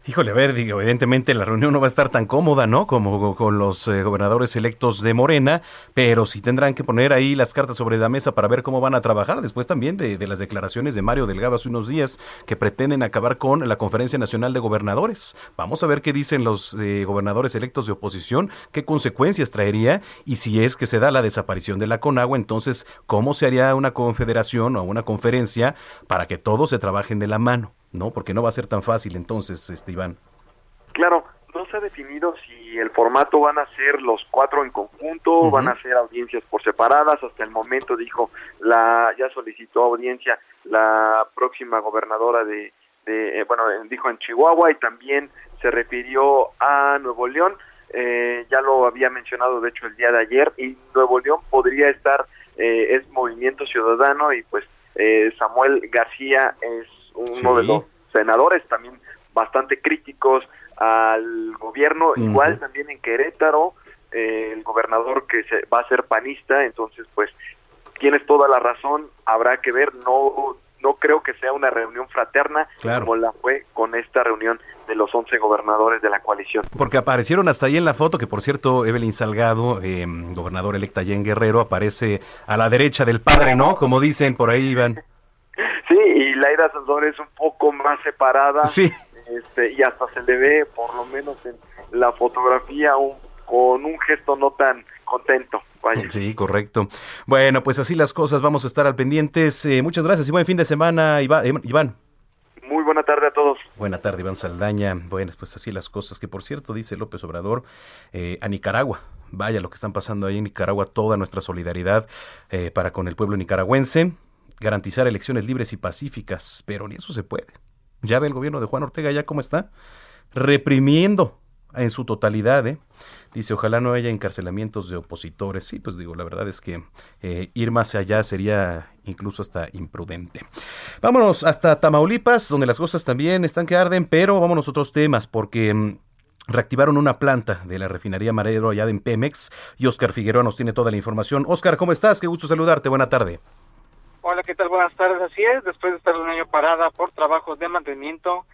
S1: Híjole, a ver, digo, evidentemente la reunión no va a estar tan cómoda, ¿no? Como con los eh, gobernadores electos de Morena, pero sí tendrán que poner ahí las cartas sobre la mesa para ver cómo van a trabajar. Después también de, las declaraciones de Mario Delgado hace unos días que pretenden acabar con la Conferencia Nacional de Gobernadores. Vamos a ver qué dicen los eh, gobernadores electos de oposición, qué consecuencias traería y si es que se da la desaparición de la Conagua, entonces, ¿cómo se haría una confederación o una conferencia para que todos se trabajen de la mano? ¿No? Porque no va a ser tan fácil entonces, este Iván.
S13: Claro, no se ha definido si el formato van a ser los cuatro en conjunto, van a ser audiencias por separadas. Hasta el momento dijo la ya solicitó audiencia la próxima gobernadora de, de eh, bueno dijo en Chihuahua y también se refirió a Nuevo León. Eh, ya lo había mencionado de hecho el día de ayer y Nuevo León podría estar eh, es Movimiento Ciudadano y pues Samuel García es uno de los senadores también bastante críticos al gobierno, igual también en Querétaro, eh, el gobernador que se, va a ser panista, entonces pues tienes toda la razón, habrá que ver, no no creo que sea una reunión fraterna como la fue con esta reunión de los 11 gobernadores de la coalición.
S1: Porque aparecieron hasta ahí en la foto, que por cierto, Evelyn Salgado, eh, gobernador electa allá en Guerrero, aparece a la derecha del padre, ¿no? Como dicen por ahí, Iván.
S13: Laira Sanzor es un poco más separada.
S1: Sí.
S13: Este, y hasta se le ve, por lo menos en la fotografía, un, con un gesto no tan contento. Vaya.
S1: Sí, correcto. Bueno, pues así las cosas, vamos a estar al pendientes. Eh, muchas gracias y buen fin de semana, eh, Iván.
S13: Muy buena tarde a todos.
S1: Buena tarde, Iván Saldaña. Bueno, pues así las cosas, que por cierto, dice López Obrador, eh, a Nicaragua. Vaya lo que están pasando ahí en Nicaragua, toda nuestra solidaridad para con el pueblo nicaragüense garantizar elecciones libres y pacíficas, pero ni eso se puede. Ya ve el gobierno de Juan Ortega ya cómo está, reprimiendo en su totalidad, ¿eh? Dice, ojalá no haya encarcelamientos de opositores. Sí, pues digo, la verdad es que eh, ir más allá sería incluso hasta imprudente. Vámonos hasta Tamaulipas, donde las cosas también están que arden, pero vámonos a otros temas, porque mm, reactivaron una planta de la refinería Marero allá en Pemex, y Oscar Figueroa nos tiene toda la información. Oscar, ¿cómo estás? Qué gusto saludarte, buena tarde.
S14: Hola, ¿qué tal? Buenas tardes. Así es, después de estar un año parada por trabajos de mantenimiento,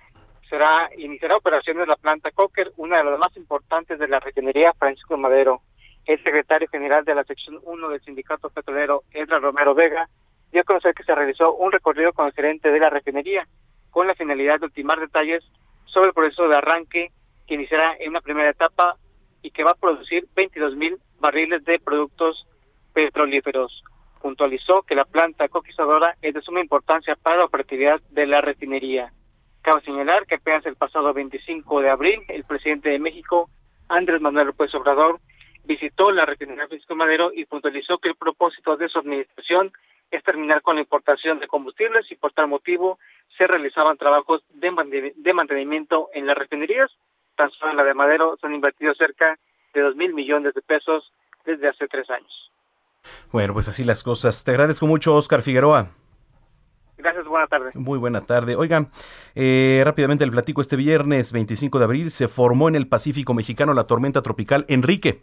S14: será iniciará operaciones la planta Cocker, una de las más importantes de la refinería Francisco Madero. El secretario general de la sección 1 del sindicato petrolero, Edra Romero Vega, dio a conocer que se realizó un recorrido con el gerente de la refinería con la finalidad de ultimar detalles sobre el proceso de arranque que iniciará en una primera etapa y que va a producir 22 mil barriles de productos petrolíferos. Puntualizó que la planta coquizadora es de suma importancia para la operatividad de la refinería. Cabe señalar que apenas el pasado 25 de abril, el presidente de México, Andrés Manuel López Obrador, visitó la refinería Francisco Madero y puntualizó que el propósito de su administración es terminar con la importación de combustibles y por tal motivo se realizaban trabajos de, mantenimiento en las refinerías. Tan solo en la de Madero se han invertido cerca de dos mil millones de pesos desde hace tres años.
S1: Bueno, pues así las cosas. Te agradezco mucho, Oscar Figueroa.
S14: Gracias, buena tarde.
S1: Muy buena tarde. Oigan, eh, rápidamente el platico este viernes 25 de abril se formó en el Pacífico mexicano la tormenta tropical Enrique,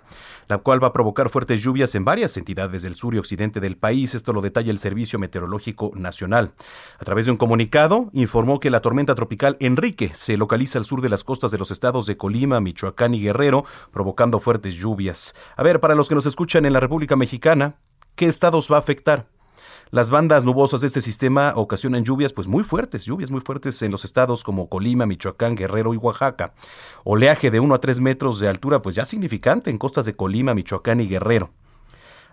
S1: la cual va a provocar fuertes lluvias en varias entidades del sur y occidente del país. Esto lo detalla el Servicio Meteorológico Nacional. A través de un comunicado, informó que la tormenta tropical Enrique se localiza al sur de las costas de los estados de Colima, Michoacán y Guerrero, provocando fuertes lluvias. A ver, para los que nos escuchan en la República Mexicana, ¿qué estados va a afectar? Las bandas nubosas de este sistema ocasionan lluvias pues muy fuertes, lluvias muy fuertes en los estados como Colima, Michoacán, Guerrero y Oaxaca. Oleaje de 1 a 3 metros de altura pues ya significante en costas de Colima, Michoacán y Guerrero.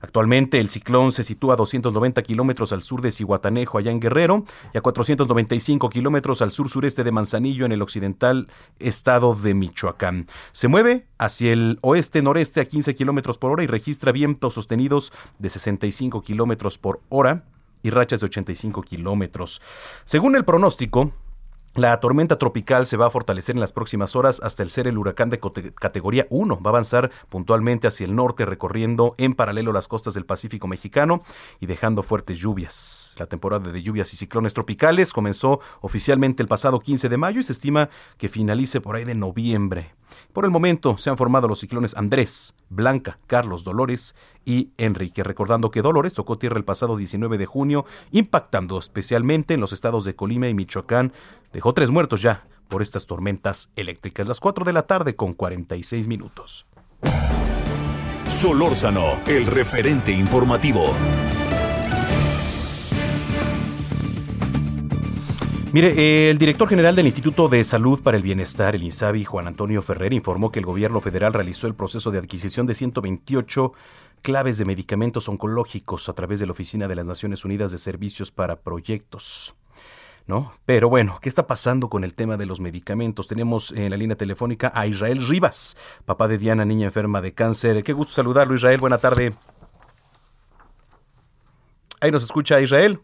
S1: Actualmente el ciclón se sitúa a 290 kilómetros al sur de Cihuatanejo, allá en Guerrero, y a 495 kilómetros al sur-sureste de Manzanillo, en el occidental estado de Michoacán. Se mueve hacia el oeste-noreste a 15 kilómetros por hora y registra vientos sostenidos de 65 kilómetros por hora y rachas de 85 kilómetros. Según el pronóstico, la tormenta tropical se va a fortalecer en las próximas horas hasta el ser el huracán de categoría 1. Va a avanzar puntualmente hacia el norte, recorriendo en paralelo las costas del Pacífico mexicano y dejando fuertes lluvias. La temporada de lluvias y ciclones tropicales comenzó oficialmente el pasado 15 de mayo y se estima que finalice por ahí de noviembre. Por el momento se han formado los ciclones Andrés, Blanca, Carlos, Dolores y Enrique, recordando que Dolores tocó tierra el pasado 19 de junio, impactando especialmente en los estados de Colima y Michoacán. Dejó tres muertos ya por estas tormentas eléctricas. Las 4 de la tarde con 46 minutos.
S4: Solórzano, el referente informativo.
S1: Mire, el director general del Instituto de Salud para el Bienestar, el INSABI, Juan Antonio Ferrer, informó que el gobierno federal realizó el proceso de adquisición de 128 claves de medicamentos oncológicos a través de la Oficina de las Naciones Unidas de Servicios para Proyectos. ¿No? Pero bueno, ¿qué está pasando con el tema de los medicamentos? Tenemos en la línea telefónica a Israel Rivas, papá de Diana, niña enferma de cáncer. Qué gusto saludarlo, Israel. Buena tarde. Ahí nos escucha Israel.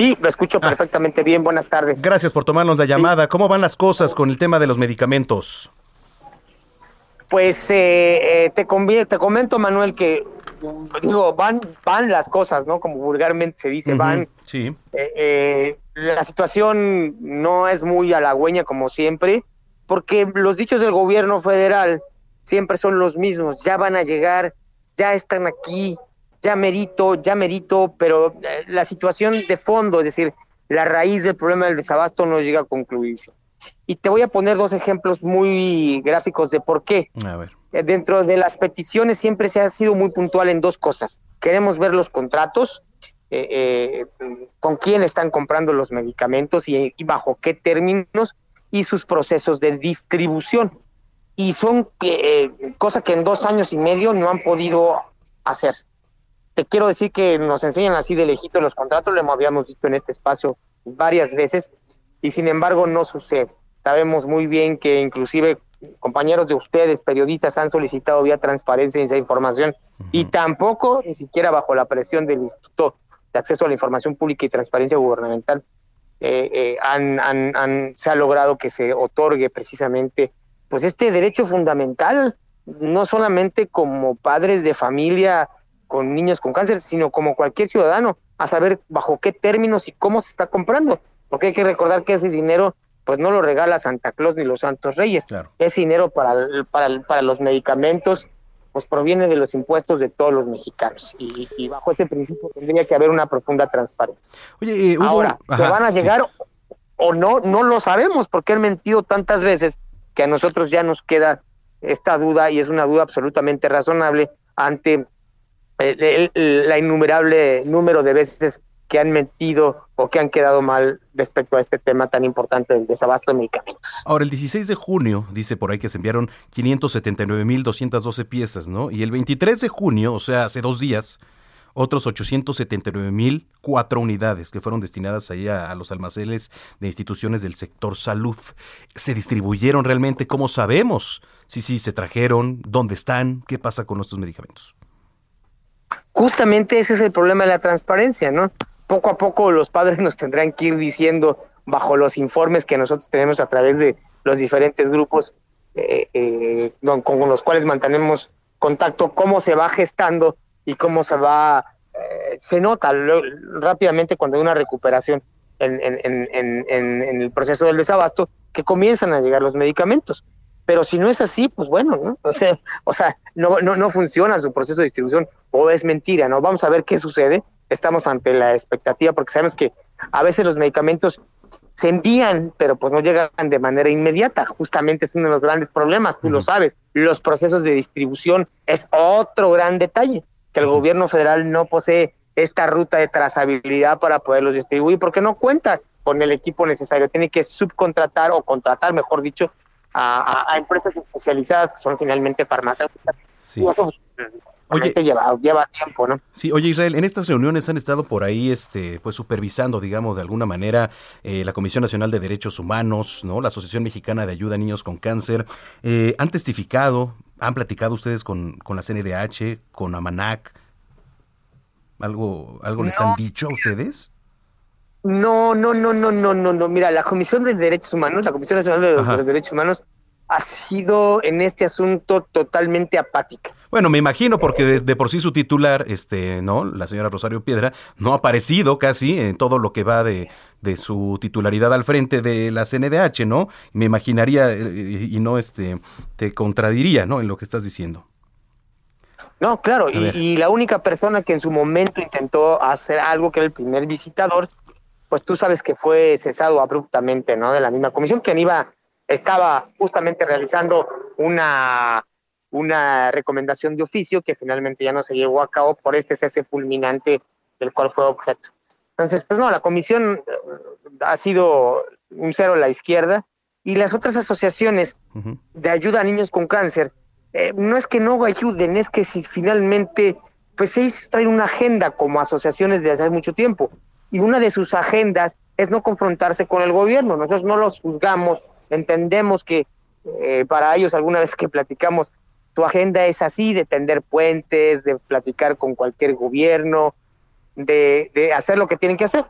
S15: Sí, lo escucho ah. perfectamente bien. Buenas tardes.
S1: Gracias por tomarnos la llamada. ¿Cómo van las cosas con el tema de los medicamentos?
S15: Pues eh, eh, te, te comento, Manuel, que digo, van, van las cosas, ¿no? Como vulgarmente se dice, van.
S1: Sí.
S15: Eh, la situación no es muy halagüeña como siempre, porque los dichos del gobierno federal siempre son los mismos. Ya van a llegar, ya están aquí, ya merito, ya merito, pero eh, la situación de fondo, es decir, la raíz del problema del desabasto no llega a concluirse. Y te voy a poner dos ejemplos muy gráficos de por qué.
S1: A ver.
S15: Eh, dentro de las peticiones siempre se ha sido muy puntual en dos cosas. Queremos ver los contratos, eh, con quién están comprando los medicamentos y, y, bajo qué términos y sus procesos de distribución. Y son cosas que en dos años y medio no han podido hacer te quiero decir que nos enseñan así de lejito los contratos, lo habíamos dicho en este espacio varias veces, y sin embargo no sucede. Sabemos muy bien que inclusive compañeros de ustedes, periodistas, han solicitado vía transparencia esa información y tampoco, ni siquiera bajo la presión del Instituto de Acceso a la Información Pública y Transparencia Gubernamental, eh, eh, han, han, se ha logrado que se otorgue precisamente pues este derecho fundamental, no solamente como padres de familia con niños con cáncer, sino como cualquier ciudadano, a saber bajo qué términos y cómo se está comprando. Porque hay que recordar que ese dinero pues no lo regala Santa Claus ni los Santos Reyes. Ese dinero para, para, para los medicamentos pues proviene de los impuestos de todos los mexicanos. Y, bajo ese principio tendría que haber una profunda transparencia.
S1: Oye,
S15: eh, Ahora, ¿se van a llegar o no? No lo sabemos porque han mentido tantas veces que a nosotros ya nos queda esta duda y es una duda absolutamente razonable ante el, la innumerable número de veces que han mentido o que han quedado mal respecto a este tema tan importante del desabasto de medicamentos.
S1: Ahora, el 16 de junio, dice por ahí que se enviaron 579.212 piezas, ¿no? Y el 23 de junio, o sea, hace dos días, otros 879 mil cuatro unidades que fueron destinadas ahí a, los almacenes de instituciones del sector salud. ¿Se distribuyeron realmente? ¿Cómo sabemos? Si sí, se trajeron, dónde están, qué pasa con nuestros medicamentos.
S15: Justamente ese es el problema de la transparencia, ¿no? Poco a poco los padres nos tendrán que ir diciendo bajo los informes que nosotros tenemos a través de los diferentes grupos eh, eh, con los cuales mantenemos contacto, cómo se va gestando y cómo se va, eh, se nota rápidamente cuando hay una recuperación en, en, el proceso del desabasto, que comienzan a llegar los medicamentos. Pero si no es así, pues bueno, ¿no? *laughs* O sea, o sea no, no, no funciona su proceso de distribución o es mentira, ¿no? Vamos a ver qué sucede. Estamos ante la expectativa porque sabemos que a veces los medicamentos se envían, pero pues no llegan de manera inmediata. Justamente es uno de los grandes problemas, tú lo sabes. Los procesos de distribución es otro gran detalle, que el gobierno federal no posee esta ruta de trazabilidad para poderlos distribuir, porque no cuenta con el equipo necesario. Tiene que subcontratar o contratar, mejor dicho, a, empresas especializadas que son finalmente farmacéuticas. Sí. Oye, lleva, lleva tiempo, ¿no?
S1: Sí, oye Israel, en estas reuniones han estado por ahí, este, pues supervisando, digamos, de alguna manera, eh, la Comisión Nacional de Derechos Humanos, ¿no? La Asociación Mexicana de Ayuda a Niños con Cáncer. Eh, ¿Han testificado, han platicado ustedes con, con la CNDH, con AMANAC? ¿Algo, algo les han dicho a ustedes?
S15: No, no, no, no, no, no, no. Mira, la Comisión de Derechos Humanos, la Comisión Nacional de los Derechos Humanos, ha sido en este asunto totalmente apática.
S1: Bueno, me imagino porque de, por sí su titular, este, no, la señora Rosario Piedra, no ha aparecido casi en todo lo que va de, de su titularidad al frente de la CNDH, ¿no? Me imaginaría eh, y no este te contradiría, ¿no? En lo que estás diciendo.
S15: No, claro, y, y, la única persona que en su momento intentó hacer algo que era el primer visitador, pues tú sabes que fue cesado abruptamente, ¿no? De la misma comisión que iba estaba justamente realizando una, una recomendación de oficio que finalmente ya no se llevó a cabo por este cese fulminante del cual fue objeto. Entonces, pues no, la comisión eh, ha sido un cero a la izquierda y las otras asociaciones de ayuda a niños con cáncer, eh, no es que no ayuden, es que si finalmente, pues se traen una agenda como asociaciones de hace mucho tiempo y una de sus agendas es no confrontarse con el gobierno. Nosotros no los juzgamos, entendemos que eh, para ellos alguna vez que platicamos, tu agenda es así, de tender puentes, de platicar con cualquier gobierno, de, de hacer lo que tienen que hacer.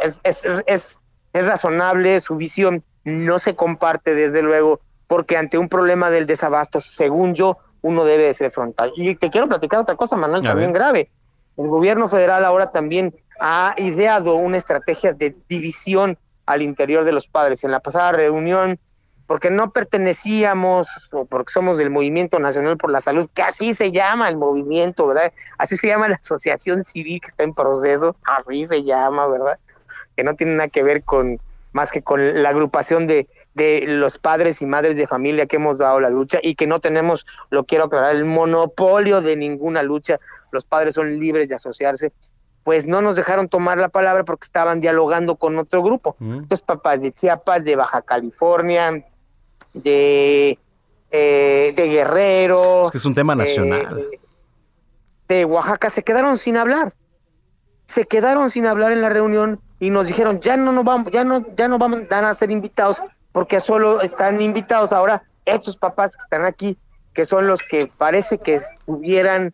S15: Es, es, es, es razonable, su visión no se comparte desde luego, porque ante un problema del desabasto, según yo, uno debe de ser frontal. Y te quiero platicar otra cosa, Manuel, también grave. El gobierno federal ahora también ha ideado una estrategia de división al interior de los padres. En la pasada reunión, porque no pertenecíamos o porque somos del Movimiento Nacional por la Salud, que así se llama el movimiento, ¿verdad? Así se llama la asociación civil que está en proceso, así se llama, ¿verdad? Que no tiene nada que ver con más que con la agrupación de, de los padres y madres de familia que hemos dado la lucha y que no tenemos, lo quiero aclarar, el monopolio de ninguna lucha. Los padres son libres de asociarse pues no nos dejaron tomar la palabra porque estaban dialogando con otro grupo. Los papás de Chiapas, de Baja California, de, eh, de Guerrero.
S1: Es que es un tema nacional.
S15: Eh, de Oaxaca se quedaron sin hablar. Se quedaron sin hablar en la reunión y nos dijeron, ya no nos vamos, ya no, ya no vamos a ser invitados porque solo están invitados ahora estos papás que están aquí, que son los que parece que tuvieran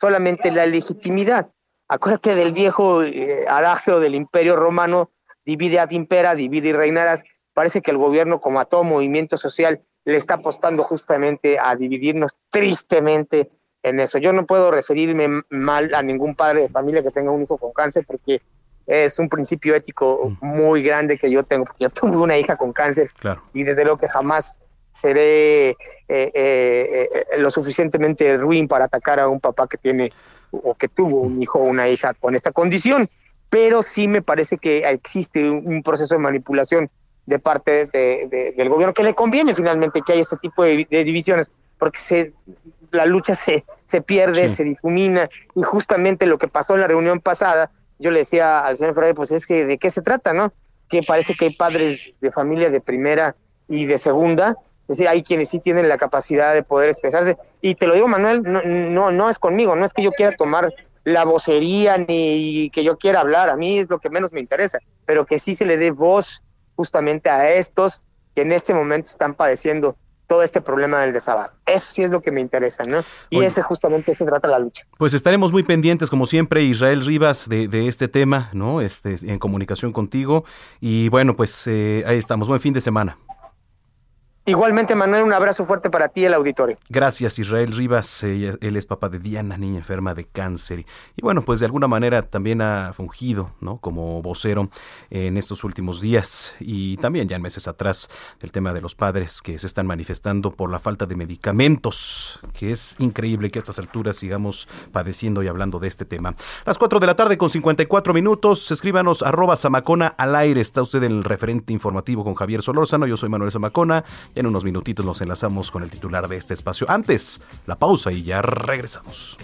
S15: solamente la legitimidad Acuérdate del viejo eh, adagio del imperio romano, divide ad impera, divide y reinarás. Parece que el gobierno, como a todo movimiento social, le está apostando justamente a dividirnos tristemente en eso. Yo no puedo referirme mal a ningún padre de familia que tenga un hijo con cáncer porque es un principio ético mm. muy grande que yo tengo, porque yo tuve una hija con cáncer y desde luego que jamás seré eh, eh, lo suficientemente ruin para atacar a un papá que tiene o que tuvo un hijo o una hija con esta condición, pero sí me parece que existe un proceso de manipulación de parte del gobierno que le conviene finalmente que haya este tipo de, divisiones, porque se, la lucha se, se pierde, se difumina, y justamente lo que pasó en la reunión pasada, yo le decía al señor Ferrer, pues es que de qué se trata, ¿no? Que parece que hay padres de familia de primera y de segunda es decir, hay quienes sí tienen la capacidad de poder expresarse. Y te lo digo, Manuel, no, no, no es conmigo, no es que yo quiera tomar la vocería ni que yo quiera hablar, a mí es lo que menos me interesa, pero que sí se le dé voz justamente a estos que en este momento están padeciendo todo este problema del desabasto. Eso sí es lo que me interesa, ¿no? Y ese justamente se trata la lucha.
S1: Pues estaremos muy pendientes, como siempre, Israel Rivas, de, de este tema, ¿no? Este, en comunicación contigo. Y bueno, pues eh, ahí estamos. Buen fin de semana.
S15: Igualmente, Manuel, un abrazo fuerte para ti, el auditorio.
S1: Gracias, Israel Rivas. Él es papá de Diana, niña enferma de cáncer. Y bueno, pues de alguna manera también ha fungido ¿no? como vocero en estos últimos días y también ya en meses atrás del tema de los padres que se están manifestando por la falta de medicamentos, que es increíble que a estas alturas sigamos padeciendo y hablando de este tema. Las 4 de la tarde con 54 minutos, escríbanos arroba Samacona al aire. Está usted en el referente informativo con Javier Solórzano. Yo soy Manuel Zamacona. En unos minutitos nos enlazamos con el titular de este espacio. Antes, la pausa y ya regresamos.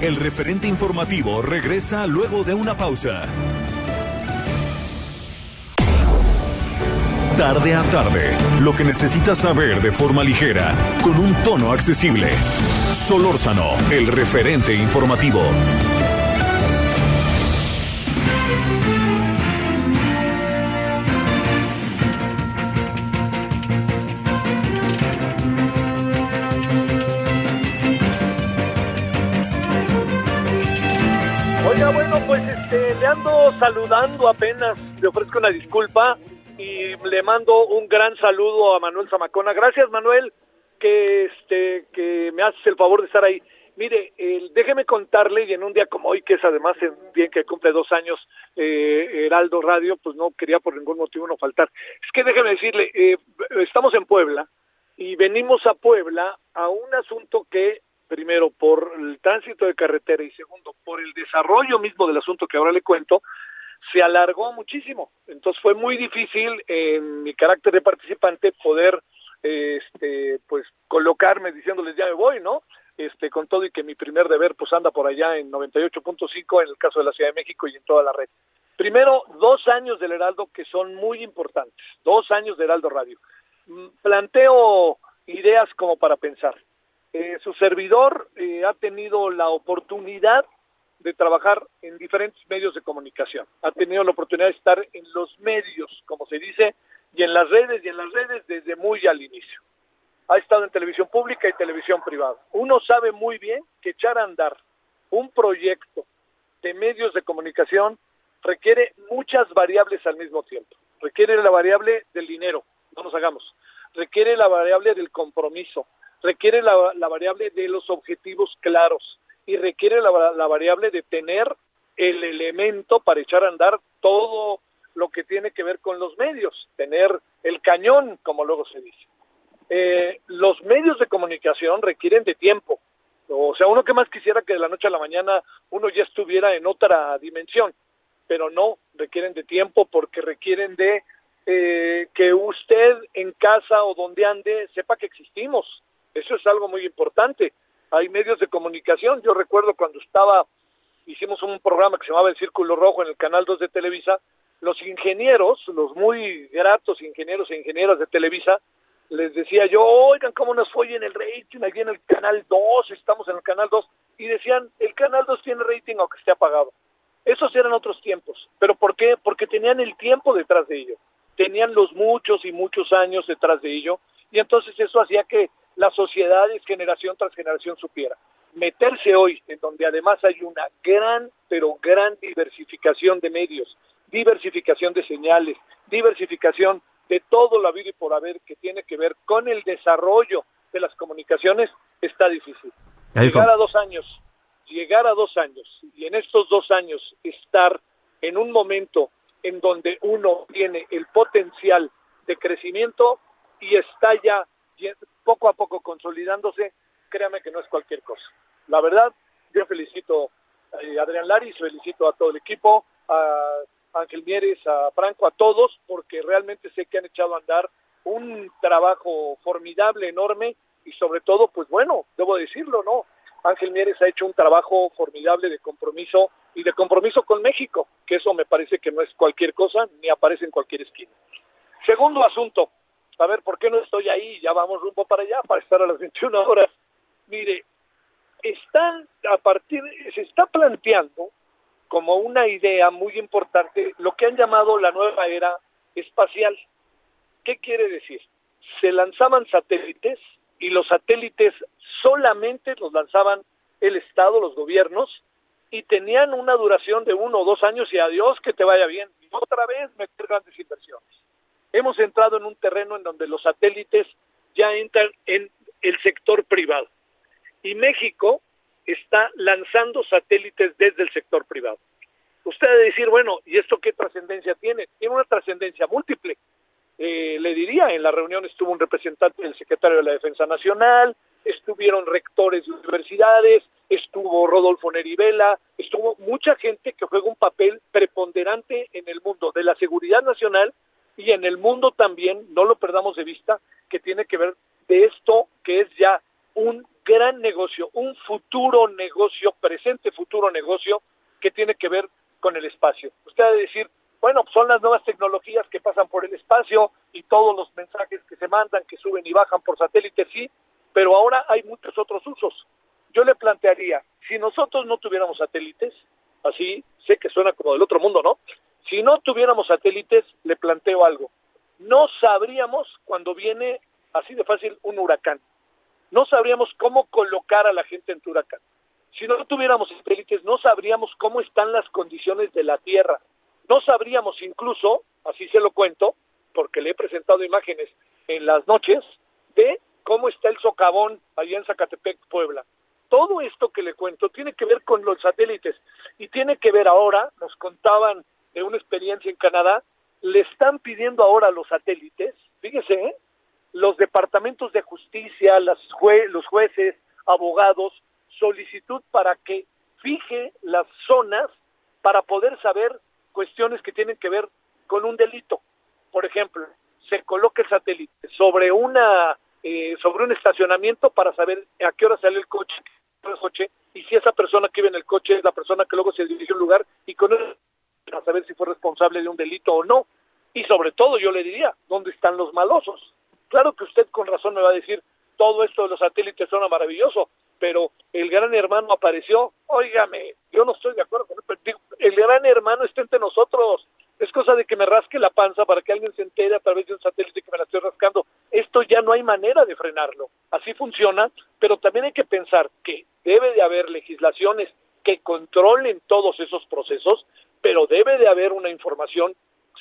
S4: El referente informativo regresa luego de una pausa. Tarde a tarde, lo que necesitas saber de forma ligera, con un tono accesible. Solórzano, el referente informativo.
S16: Pues este, le ando saludando apenas, le ofrezco una disculpa y le mando un gran saludo a Manuel Zamacona. Gracias, Manuel, que este que me haces el favor de estar ahí. Mire, déjeme contarle, y en un día como hoy, que es además el día que cumple dos años eh, Heraldo Radio, pues no quería por ningún motivo no faltar. Es que déjeme decirle, eh, estamos en Puebla y venimos a Puebla a un asunto que, primero, por el tránsito de carretera y segundo, por el desarrollo mismo del asunto que ahora le cuento, se alargó muchísimo. Entonces fue muy difícil en mi carácter de participante poder este pues colocarme diciéndoles ya me voy, ¿no? Este con todo y que mi primer deber pues anda por allá en 98.5 en el caso de la Ciudad de México y en toda la red. Primero, dos años del Heraldo que son muy importantes, dos años de Heraldo Radio. Mm, Planteo ideas como para pensar. Eh, su servidor eh, ha tenido la oportunidad de trabajar en diferentes medios de comunicación. Ha tenido la oportunidad de estar en los medios, como se dice, y en las redes, y en las redes desde muy al inicio. Ha estado en televisión pública y televisión privada. Uno sabe muy bien que echar a andar un proyecto de medios de comunicación requiere muchas variables al mismo tiempo. Requiere la variable del dinero, no nos hagamos. Requiere la variable del compromiso. Requiere la, la variable de los objetivos claros y requiere la, variable de tener el elemento para echar a andar todo lo que tiene que ver con los medios, tener el cañón, como luego se dice. Eh, los medios de comunicación requieren de tiempo. O sea, uno que más quisiera que de la noche a la mañana uno ya estuviera en otra dimensión, pero no, requieren de tiempo porque requieren de eh, que usted en casa o donde ande sepa que existimos. Eso es algo muy importante. Hay medios de comunicación. Yo recuerdo cuando estaba, hicimos un programa que se llamaba El Círculo Rojo en el Canal 2 de Televisa, los ingenieros, los muy gratos ingenieros e ingenieras de Televisa, les decía yo, oigan, ¿cómo nos fue en el rating? Aquí en el Canal 2, estamos en el Canal 2. Y decían, el Canal 2 tiene rating aunque esté apagado. Esos eran otros tiempos. ¿Pero por qué? Porque tenían el tiempo detrás de ello. Tenían los muchos y muchos años detrás de ello. Y entonces eso hacía que las sociedades, generación tras generación, supiera. Meterse hoy, en donde además hay una gran, pero gran diversificación de medios, diversificación de señales, diversificación de todo lo habido y por haber que tiene que ver con el desarrollo de las comunicaciones, está difícil. Llegar a dos años, llegar a dos años y en estos dos años estar en un momento en donde uno tiene el potencial de crecimiento y está ya poco a poco consolidándose, créame que no es cualquier cosa. La verdad, yo felicito a Adrián Laris, felicito a todo el equipo, a Ángel Mieres, a Franco, a todos, porque realmente sé que han echado a andar un trabajo formidable, enorme, y sobre todo, pues bueno, debo decirlo, ¿no? Ángel Mieres ha hecho un trabajo formidable de compromiso y de compromiso con México, que eso me parece que no es cualquier cosa, ni aparece en cualquier esquina. Segundo asunto, a ver, ¿por qué no estoy ahí? Ya vamos rumbo para allá, para estar a las 21 horas. Mire, están a partir, se está planteando como una idea muy importante lo que han llamado la nueva era espacial. ¿Qué quiere decir? Se lanzaban satélites y los satélites solamente los lanzaban el Estado, los gobiernos, y tenían una duración de uno o dos años y adiós, que te vaya bien. Otra vez meter grandes inversiones. Hemos entrado en un terreno en donde los satélites ya entran en el sector privado. Y México está lanzando satélites desde el sector privado. Usted debe decir, bueno, ¿y esto qué trascendencia tiene? Tiene una trascendencia múltiple. Eh, le diría, en la reunión estuvo un representante del secretario de la Defensa Nacional, estuvieron rectores de universidades, estuvo Rodolfo Nerivela, estuvo mucha gente que juega un papel preponderante en el mundo de la seguridad nacional y en el mundo también, no lo perdamos de vista, que tiene que ver de esto que es ya un gran negocio, un futuro negocio, presente futuro negocio que tiene que ver con el espacio. Usted va a decir, bueno, son las nuevas tecnologías que pasan por el espacio y todos los mensajes que se mandan, que suben y bajan por satélite, sí, pero ahora hay muchos otros usos. Yo le plantearía, si nosotros no tuviéramos satélites, así sé que suena como del otro mundo, ¿no? Si no tuviéramos satélites, le planteo algo. No sabríamos cuando viene así de fácil un huracán. No sabríamos cómo colocar a la gente en tu huracán. Si no tuviéramos satélites, no sabríamos cómo están las condiciones de la Tierra. No sabríamos incluso, así se lo cuento, porque le he presentado imágenes en las noches, de cómo está el socavón allá en Zacatepec, Puebla. Todo esto que le cuento tiene que ver con los satélites y tiene que ver ahora, nos contaban de una experiencia en Canadá, le están pidiendo ahora a los satélites, fíjese, ¿eh? los departamentos de justicia, las los jueces, abogados, solicitud para que fije las zonas para poder saber cuestiones que tienen que ver con un delito. Por ejemplo, se coloca el satélite sobre una eh, sobre un estacionamiento para saber a qué hora sale el coche, el coche y si esa persona que vive en el coche es la persona que luego se dirige a un lugar y con eso para saber si fue responsable de un delito o no. Y sobre todo yo le diría, ¿dónde están los malosos? Claro que usted con razón me va a decir, todo esto de los satélites suena maravilloso, pero el gran hermano apareció. Óigame, yo no estoy de acuerdo con él, el gran hermano está entre nosotros. Es cosa de que me rasque la panza para que alguien se entere a través de un satélite que me la estoy rascando. Esto ya no hay manera de frenarlo. Así funciona, pero también hay que pensar que debe de haber legislaciones que controlen todos esos procesos, debe de haber una información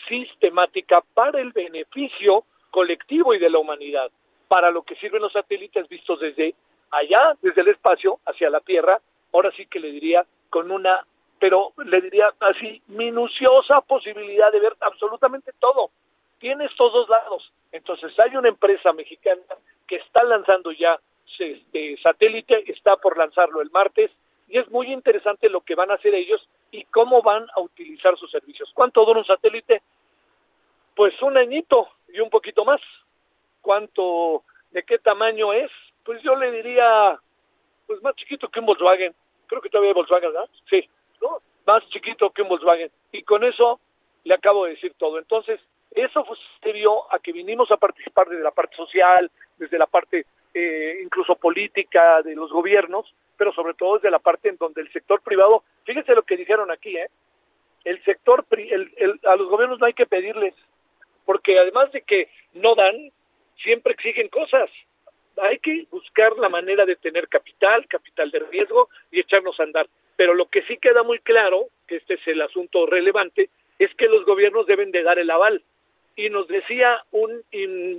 S16: sistemática para el beneficio colectivo y de la humanidad, para lo que sirven los satélites vistos desde allá, desde el espacio, hacia la Tierra, ahora sí que le diría con una, pero le diría así, minuciosa posibilidad de ver absolutamente todo. Tiene estos dos lados. Entonces hay una empresa mexicana que está lanzando ya este satélite, está por lanzarlo el martes, y es muy interesante lo que van a hacer ellos cómo van a utilizar sus servicios. ¿Cuánto dura un satélite? Pues un añito y un poquito más. ¿Cuánto, de qué tamaño es? Pues yo le diría, pues más chiquito que un Volkswagen. Creo que todavía hay Volkswagen, ¿verdad? Sí, ¿no? Más chiquito que un Volkswagen. Y con eso le acabo de decir todo. Entonces, eso se dio a que vinimos a participar desde la parte social, desde la parte eh, incluso política de los gobiernos, pero sobre todo desde la parte en donde el sector privado, fíjense lo que dijeron aquí, ¿eh? El sector, el, el, a los gobiernos no hay que pedirles, porque además de que no dan, siempre exigen cosas hay que buscar la manera de tener capital, capital de riesgo y echarnos a andar. Pero lo que sí queda muy claro, que este es el asunto relevante, es que los gobiernos deben de dar el aval. Y nos decía un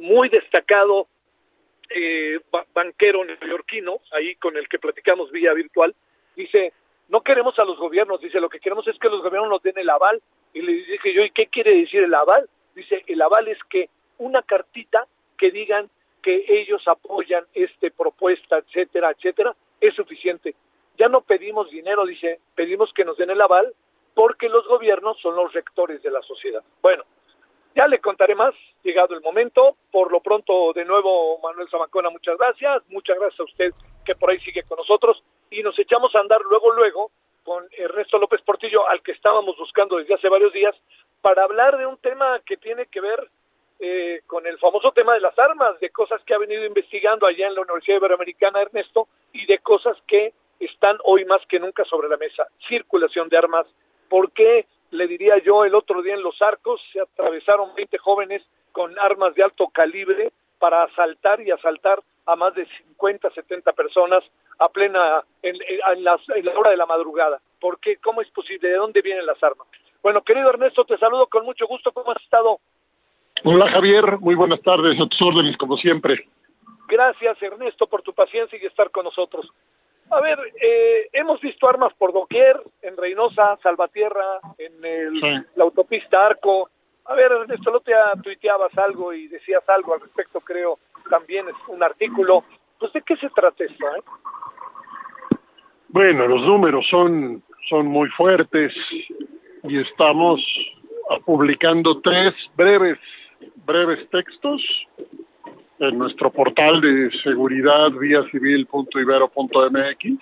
S16: muy destacado eh, banquero neoyorquino, ahí con el que platicamos vía virtual, dice, no queremos a los gobiernos, dice, lo que queremos es que los gobiernos nos den el aval. Y le dije yo, ¿y qué quiere decir el aval? Dice, el aval es que una cartita que digan que ellos apoyan esta propuesta, etcétera, etcétera, es suficiente. Ya no pedimos dinero, dice, pedimos que nos den el aval porque los gobiernos son los rectores de la sociedad. Bueno, ya le contaré más, llegado el momento. Por lo pronto, de nuevo, Manuel Zamacona, muchas gracias. Muchas gracias a usted que por ahí sigue con nosotros. Y nos echamos a andar luego, luego, con Ernesto López Portillo, al que estábamos buscando desde hace varios días, para hablar de un tema que tiene que ver eh, con el famoso tema de las armas, de cosas que ha venido investigando allá en la Universidad Iberoamericana Ernesto y de cosas que están hoy más que nunca sobre la mesa. Circulación de armas. ¿Por qué? Le diría yo, el otro día en Los Arcos se atravesaron 20 jóvenes con armas de alto calibre para asaltar y asaltar a más de 50, 70 personas a plena, en, en, las, en la hora de la madrugada. ¿Por qué? ¿Cómo es posible? ¿De dónde vienen las armas? Bueno, querido Ernesto, te saludo con mucho gusto. ¿Cómo has estado?
S17: Hola Javier, muy buenas tardes, a tus órdenes como siempre.
S16: Gracias Ernesto por tu paciencia y estar con nosotros. A ver, eh, hemos visto armas por doquier, en Reynosa, Salvatierra, en el, la autopista Arco. A ver, Ernesto, no te tuiteabas algo y decías algo al respecto, creo, también es un artículo. Pues, ¿de qué se trata esto? Eh?
S17: Bueno, los números son, son muy fuertes y estamos publicando tres breves breves textos en nuestro portal de seguridad vía civil.ibero.mx,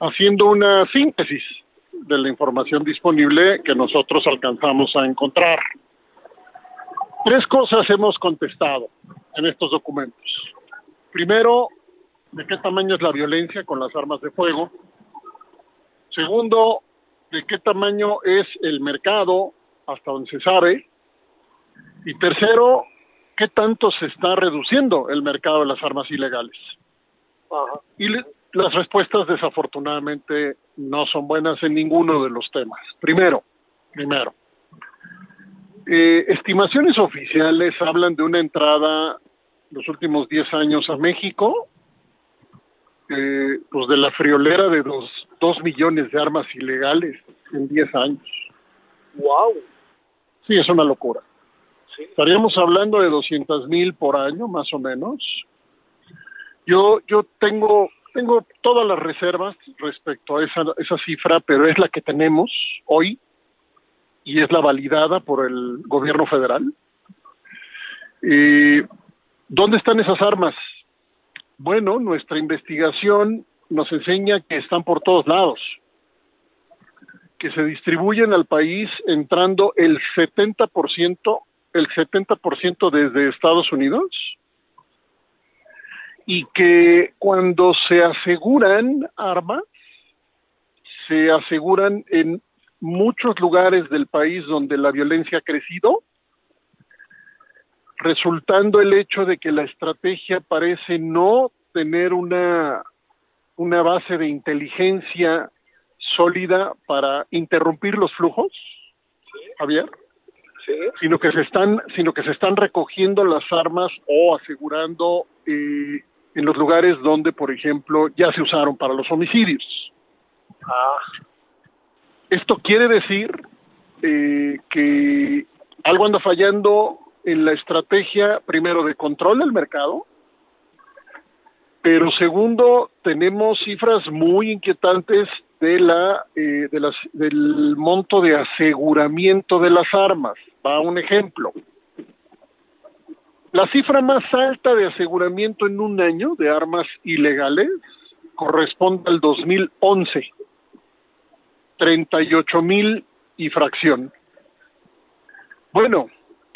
S17: haciendo una síntesis de la información disponible que nosotros alcanzamos a encontrar. Tres cosas hemos contestado en estos documentos. Primero, de qué tamaño es la violencia con las armas de fuego. Segundo, de qué tamaño es el mercado, hasta donde se sabe, y tercero, ¿qué tanto se está reduciendo el mercado de las armas ilegales? Y las respuestas desafortunadamente no son buenas en ninguno de los temas. Primero, primero, eh, estimaciones oficiales hablan de una entrada los últimos 10 años a México, eh, pues de la friolera de dos, dos millones de armas ilegales en 10 años.
S16: ¡Wow!
S17: Sí, es una locura. Estaríamos hablando de 200 mil por año, más o menos. Yo, yo tengo, tengo todas las reservas respecto a esa, esa cifra, pero es la que tenemos hoy y es la validada por el gobierno federal. y ¿Dónde están esas armas? Bueno, nuestra investigación nos enseña que están por todos lados, que se distribuyen al país entrando el 70% el 70% desde Estados Unidos y que cuando se aseguran armas, se aseguran en muchos lugares del país donde la violencia ha crecido, resultando el hecho de que la estrategia parece no tener una, una base de inteligencia sólida para interrumpir los flujos, Javier sino que se están sino que se están recogiendo las armas o asegurando eh, en los lugares donde por ejemplo ya se usaron para los homicidios ah. esto quiere decir eh, que algo anda fallando en la estrategia primero de control del mercado pero segundo tenemos cifras muy inquietantes de la, eh, del monto de aseguramiento de las armas. Va un ejemplo. La cifra más alta de aseguramiento en un año de armas ilegales corresponde al 2011, 38 mil y fracción. Bueno,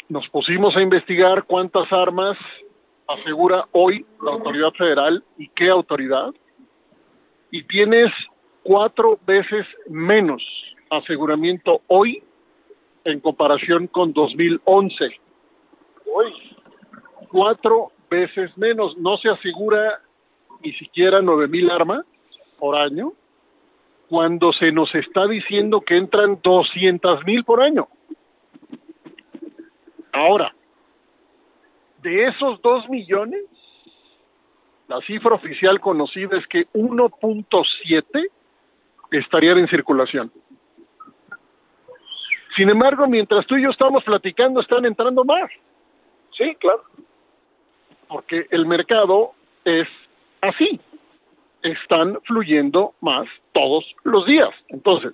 S17: nos pusimos a investigar cuántas armas asegura hoy la autoridad federal y qué autoridad. Y tienes cuatro veces menos aseguramiento hoy en comparación con 2011. Hoy. Cuatro veces menos. No se asegura ni siquiera nueve mil armas por año cuando se nos está diciendo que entran 200 mil por año. Ahora, de esos dos millones, la cifra oficial conocida es que 1.7 estarían en circulación. Sin embargo, mientras tú y yo estamos platicando, están entrando más.
S16: Sí, claro.
S17: Porque el mercado es así. Están fluyendo más todos los días. Entonces,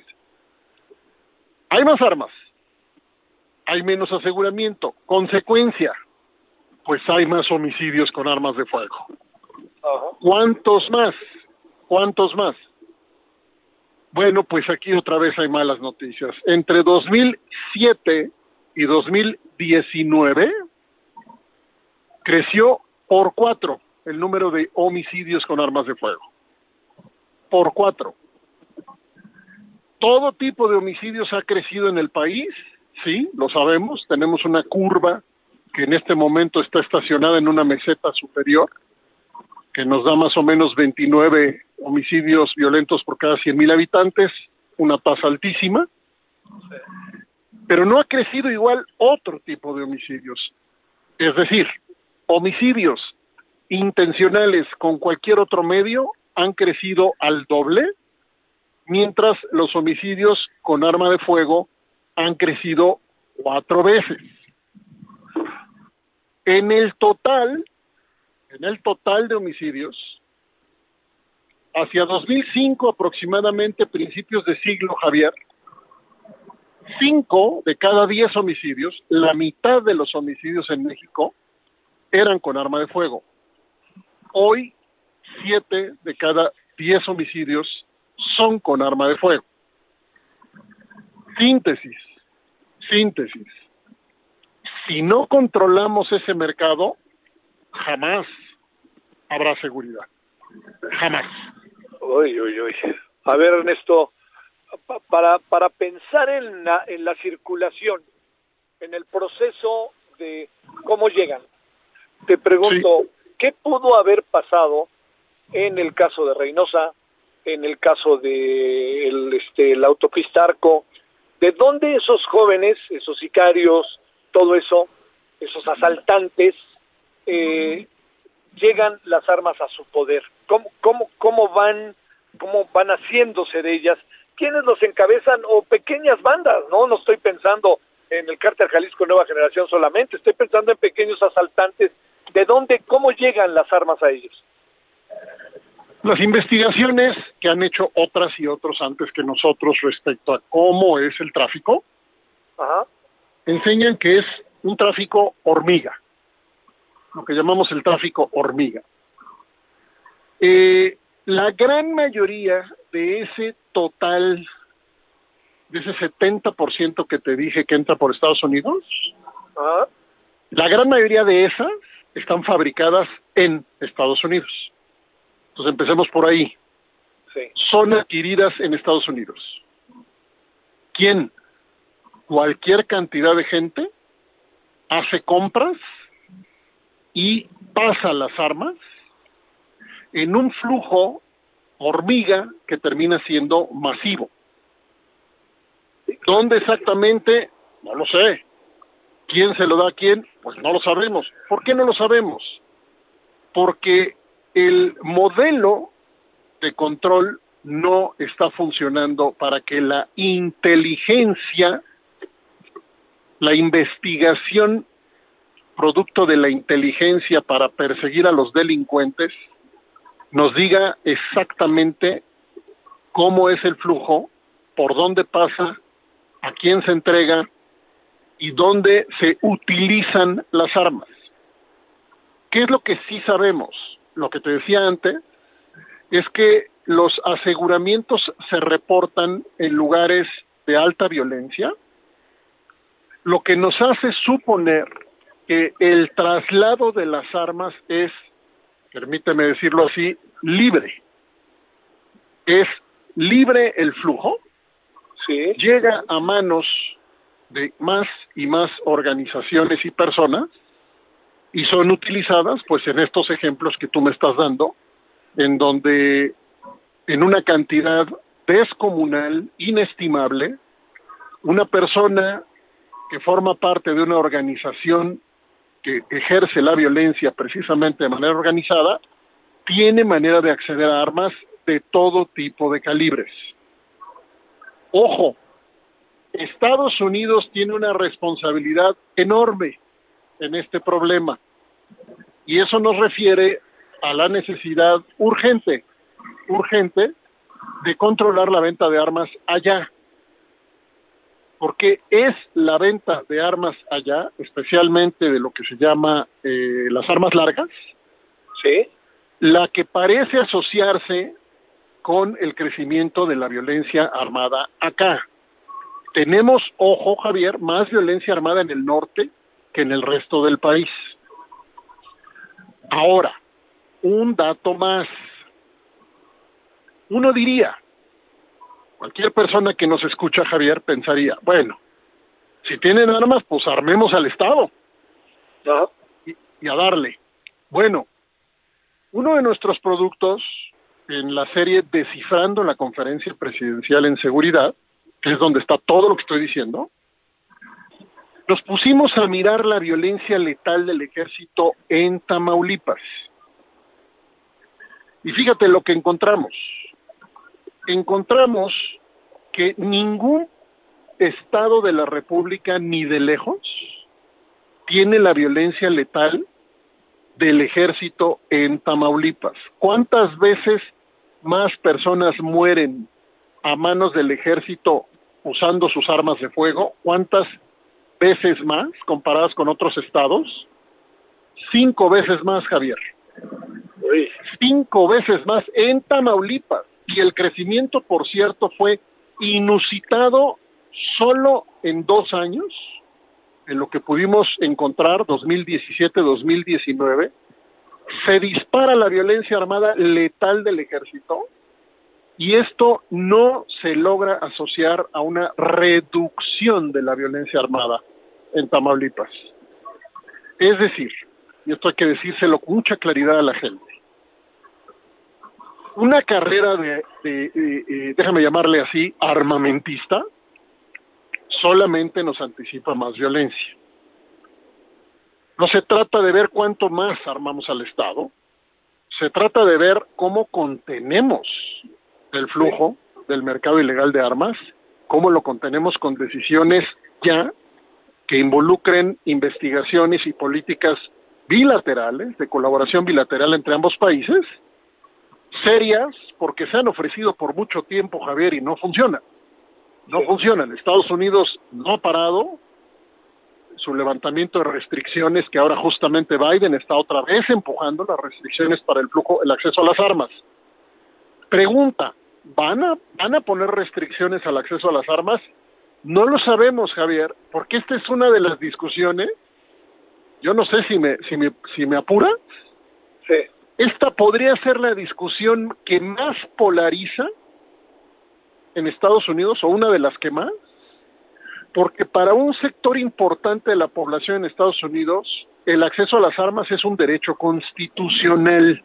S17: hay más armas. Hay menos aseguramiento. Consecuencia, pues hay más homicidios con armas de fuego. ¿Cuántos más? ¿Cuántos más? Bueno, pues aquí otra vez hay malas noticias. Entre 2007 y 2019, creció por cuatro el número de homicidios con armas de fuego. Por cuatro. Todo tipo de homicidios ha crecido en el país, sí, lo sabemos. Tenemos una curva que en este momento está estacionada en una meseta superior, que nos da más o menos 29 homicidios violentos por cada 100 mil habitantes, una tasa altísima. Pero no ha crecido igual otro tipo de homicidios. Es decir, homicidios intencionales con cualquier otro medio han crecido al doble, mientras los homicidios con arma de fuego han crecido cuatro veces. En el total, en el total de homicidios, hacia 2005 aproximadamente, principios de siglo, Javier, cinco de cada diez homicidios, la mitad de los homicidios en México, eran con arma de fuego. Hoy, siete de cada diez homicidios son con arma de fuego. Síntesis, síntesis. Si no controlamos ese mercado, jamás habrá seguridad. Jamás.
S16: Uy, uy, uy. A ver, Ernesto, para, para pensar en la, en la circulación, en el proceso de cómo llegan, te pregunto, ¿qué pudo haber pasado en el caso de Reynosa, en el caso de el, este, el autopista Arco? ¿De dónde esos jóvenes, esos sicarios, todo eso, esos asaltantes, eh, llegan las armas a su poder? ¿Cómo, cómo, cómo van, cómo van haciéndose de ellas? ¿Quiénes los encabezan? O pequeñas bandas, ¿no? No estoy pensando en el cártel Jalisco Nueva Generación solamente, estoy pensando en pequeños asaltantes. ¿De dónde, cómo llegan las armas a ellos?
S17: Las investigaciones que han hecho otras y otros antes que nosotros respecto a cómo es el tráfico,
S16: Ajá.
S17: enseñan que es un tráfico hormiga, lo que llamamos el tráfico hormiga. Eh, la gran mayoría de ese total, de ese 70% que te dije que entra por Estados Unidos, la gran mayoría de esas están fabricadas en Estados Unidos. Entonces empecemos por ahí.
S16: Sí.
S17: Son adquiridas en Estados Unidos. ¿Quién? Cualquier cantidad de gente hace compras y pasa las armas en un flujo hormiga que termina siendo masivo. ¿Dónde exactamente? No lo sé. ¿Quién se lo da a quién? Pues no lo sabemos. ¿Por qué no lo sabemos? Porque el modelo de control no está funcionando para que la inteligencia, la investigación producto de la inteligencia para perseguir a los delincuentes, nos diga exactamente cómo es el flujo, por dónde pasa, a quién se entrega y dónde se utilizan las armas. ¿Qué es lo que sí sabemos? Lo que te decía antes es que los aseguramientos se reportan en lugares de alta violencia, lo que nos hace suponer que el traslado de las armas es, permíteme decirlo así, libre. Es libre el flujo,
S16: sí.
S17: llega a manos de más y más organizaciones y personas y son utilizadas pues en estos ejemplos que tú me estás dando, en donde en una cantidad descomunal, inestimable, una persona que forma parte de una organización que ejerce la violencia precisamente de manera organizada, tiene manera de acceder a armas de todo tipo de calibres. Ojo, Estados Unidos tiene una responsabilidad enorme en este problema y eso nos refiere a la necesidad urgente, urgente de controlar la venta de armas allá. Porque es la venta de armas allá, especialmente de lo que se llama eh, las armas largas,
S16: ¿Sí?
S17: la que parece asociarse con el crecimiento de la violencia armada acá. Tenemos, ojo Javier, más violencia armada en el norte que en el resto del país. Ahora, un dato más. Uno diría, cualquier persona que nos escucha, Javier, pensaría, bueno, si tienen armas, pues armemos al Estado. Y, y a darle. Bueno, uno de nuestros productos en la serie Descifrando la conferencia presidencial en seguridad, que es donde está todo lo que estoy diciendo, nos pusimos a mirar la violencia letal del ejército en Tamaulipas. Y fíjate lo que encontramos. Encontramos que ningún estado de la República, ni de lejos, tiene la violencia letal del ejército en Tamaulipas. ¿Cuántas veces más personas mueren a manos del ejército usando sus armas de fuego? ¿Cuántas veces más comparadas con otros estados? Cinco veces más, Javier. Cinco veces más en Tamaulipas. Y el crecimiento, por cierto, fue inusitado solo en dos años, en lo que pudimos encontrar, 2017-2019, se dispara la violencia armada letal del ejército y esto no se logra asociar a una reducción de la violencia armada en Tamaulipas. Es decir, y esto hay que decírselo con mucha claridad a la gente, una carrera de, de déjame llamarle así, armamentista, solamente nos anticipa más violencia. No se trata de ver cuánto más armamos al Estado, se trata de ver cómo contenemos el flujo del mercado ilegal de armas, cómo lo contenemos con decisiones ya que involucren investigaciones y políticas bilaterales, de colaboración bilateral entre ambos países, serias, porque se han ofrecido por mucho tiempo, Javier, y no funcionan. No funcionan. Estados Unidos no ha parado, su levantamiento de restricciones que ahora justamente Biden está otra vez empujando las restricciones para el flujo, el acceso a las armas. Pregunta, ¿van a, van a poner restricciones al acceso a las armas? No lo sabemos, Javier, porque esta es una de las discusiones. Yo no sé si me, si me, si me apura.
S16: Sí.
S17: Esta podría ser la discusión que más polariza en Estados Unidos o una de las que más porque para un sector importante de la población en Estados Unidos, el acceso a las armas es un derecho constitucional.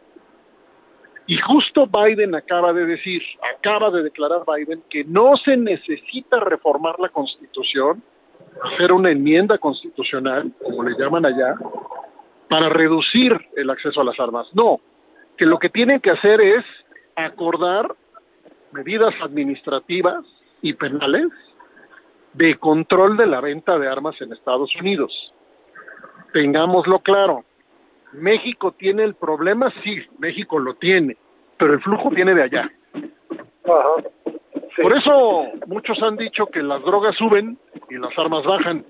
S17: Y justo Biden acaba de decir, acaba de declarar Biden que no se necesita reformar la constitución, hacer una enmienda constitucional, como le llaman allá, para reducir el acceso a las armas. No, que lo que tienen que hacer es acordar medidas administrativas y penales de control de la venta de armas en Estados Unidos. Tengámoslo claro, México tiene el problema, sí, México lo tiene, pero el flujo viene de allá. Por eso muchos han dicho que las drogas suben y las armas bajan.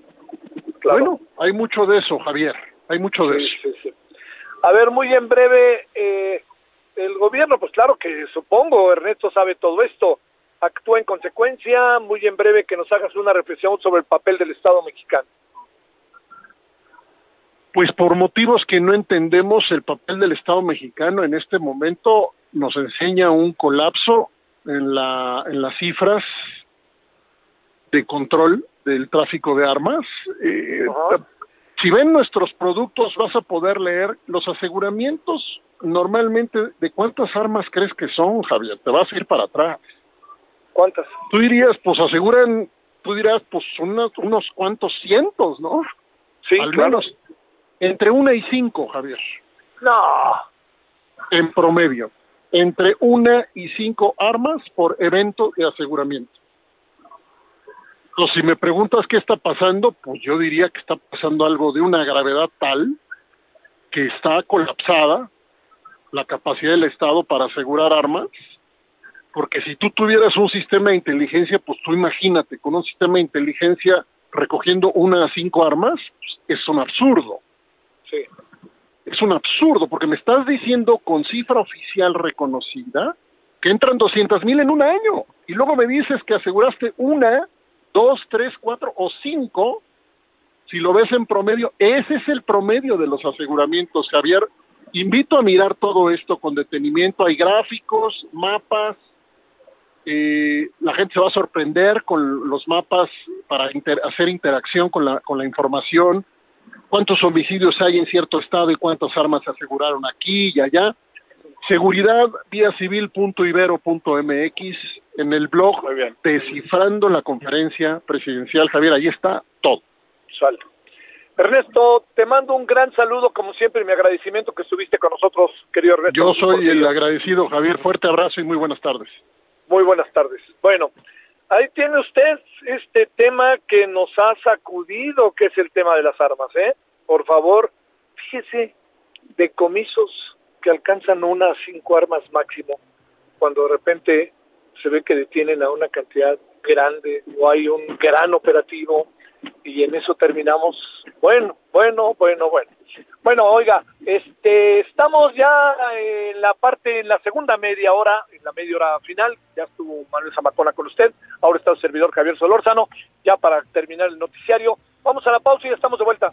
S17: Bueno, hay mucho de eso, Javier, hay mucho de eso.
S16: A ver, muy en breve, eh, el gobierno, pues claro que supongo, Ernesto sabe todo esto, actúa en consecuencia. Muy en breve que nos hagas una reflexión sobre el papel del Estado mexicano.
S17: Pues por motivos que no entendemos, el papel del Estado mexicano en este momento nos enseña un colapso en, la, en las cifras de control del tráfico de armas. Eh, si ven nuestros productos, vas a poder leer los aseguramientos normalmente de cuántas armas crees que son, Javier. Te vas a ir para atrás.
S16: ¿Cuántas?
S17: Tú dirías, pues aseguran, tú dirás, pues unos, unos cuantos cientos, ¿no?
S16: Sí,
S17: Al
S16: claro.
S17: menos entre una y cinco, Javier,
S16: No.
S17: en promedio. Entre una y cinco armas por evento de aseguramiento. Entonces, si me preguntas qué está pasando, pues yo diría que está pasando algo de una gravedad tal que está colapsada la capacidad del Estado para asegurar armas porque si tú tuvieras un sistema de inteligencia, pues tú imagínate, con un sistema de inteligencia recogiendo una a cinco armas, pues, es un absurdo.
S16: Sí.
S17: Es un absurdo, porque me estás diciendo con cifra oficial reconocida que entran 200 mil en un año, y luego me dices que aseguraste una, dos, tres, cuatro o cinco, si lo ves en promedio, ese es el promedio de los aseguramientos, Javier, invito a mirar todo esto con detenimiento. Hay gráficos, mapas. Eh, la gente se va a sorprender con los mapas para hacer interacción con la, con la información. Cuántos homicidios hay en cierto estado y cuántas armas se aseguraron aquí y allá. Seguridad vía civil.ibero.mx en el blog Descifrando la conferencia presidencial. Javier, ahí está todo.
S16: Salto. Ernesto, te mando un gran saludo, como siempre, y mi agradecimiento que estuviste con nosotros, querido Ernesto.
S17: Yo soy el agradecido, Javier. Fuerte abrazo y muy buenas tardes.
S16: Muy buenas tardes. Bueno, ahí tiene usted este tema que nos ha sacudido, que es el tema de las armas, ¿eh? Por favor, fíjese, decomisos que alcanzan unas cinco armas máximo, cuando de repente se ve que detienen a una cantidad grande o hay un gran operativo y en eso terminamos. Bueno, bueno, bueno, bueno. Bueno, oiga, este, estamos ya en la parte, en la segunda media hora, en la media hora final, ya estuvo Manuel Zamacona con usted, ahora está el servidor Javier Solórzano, ya para terminar el noticiario. Vamos a la pausa y ya estamos de vuelta.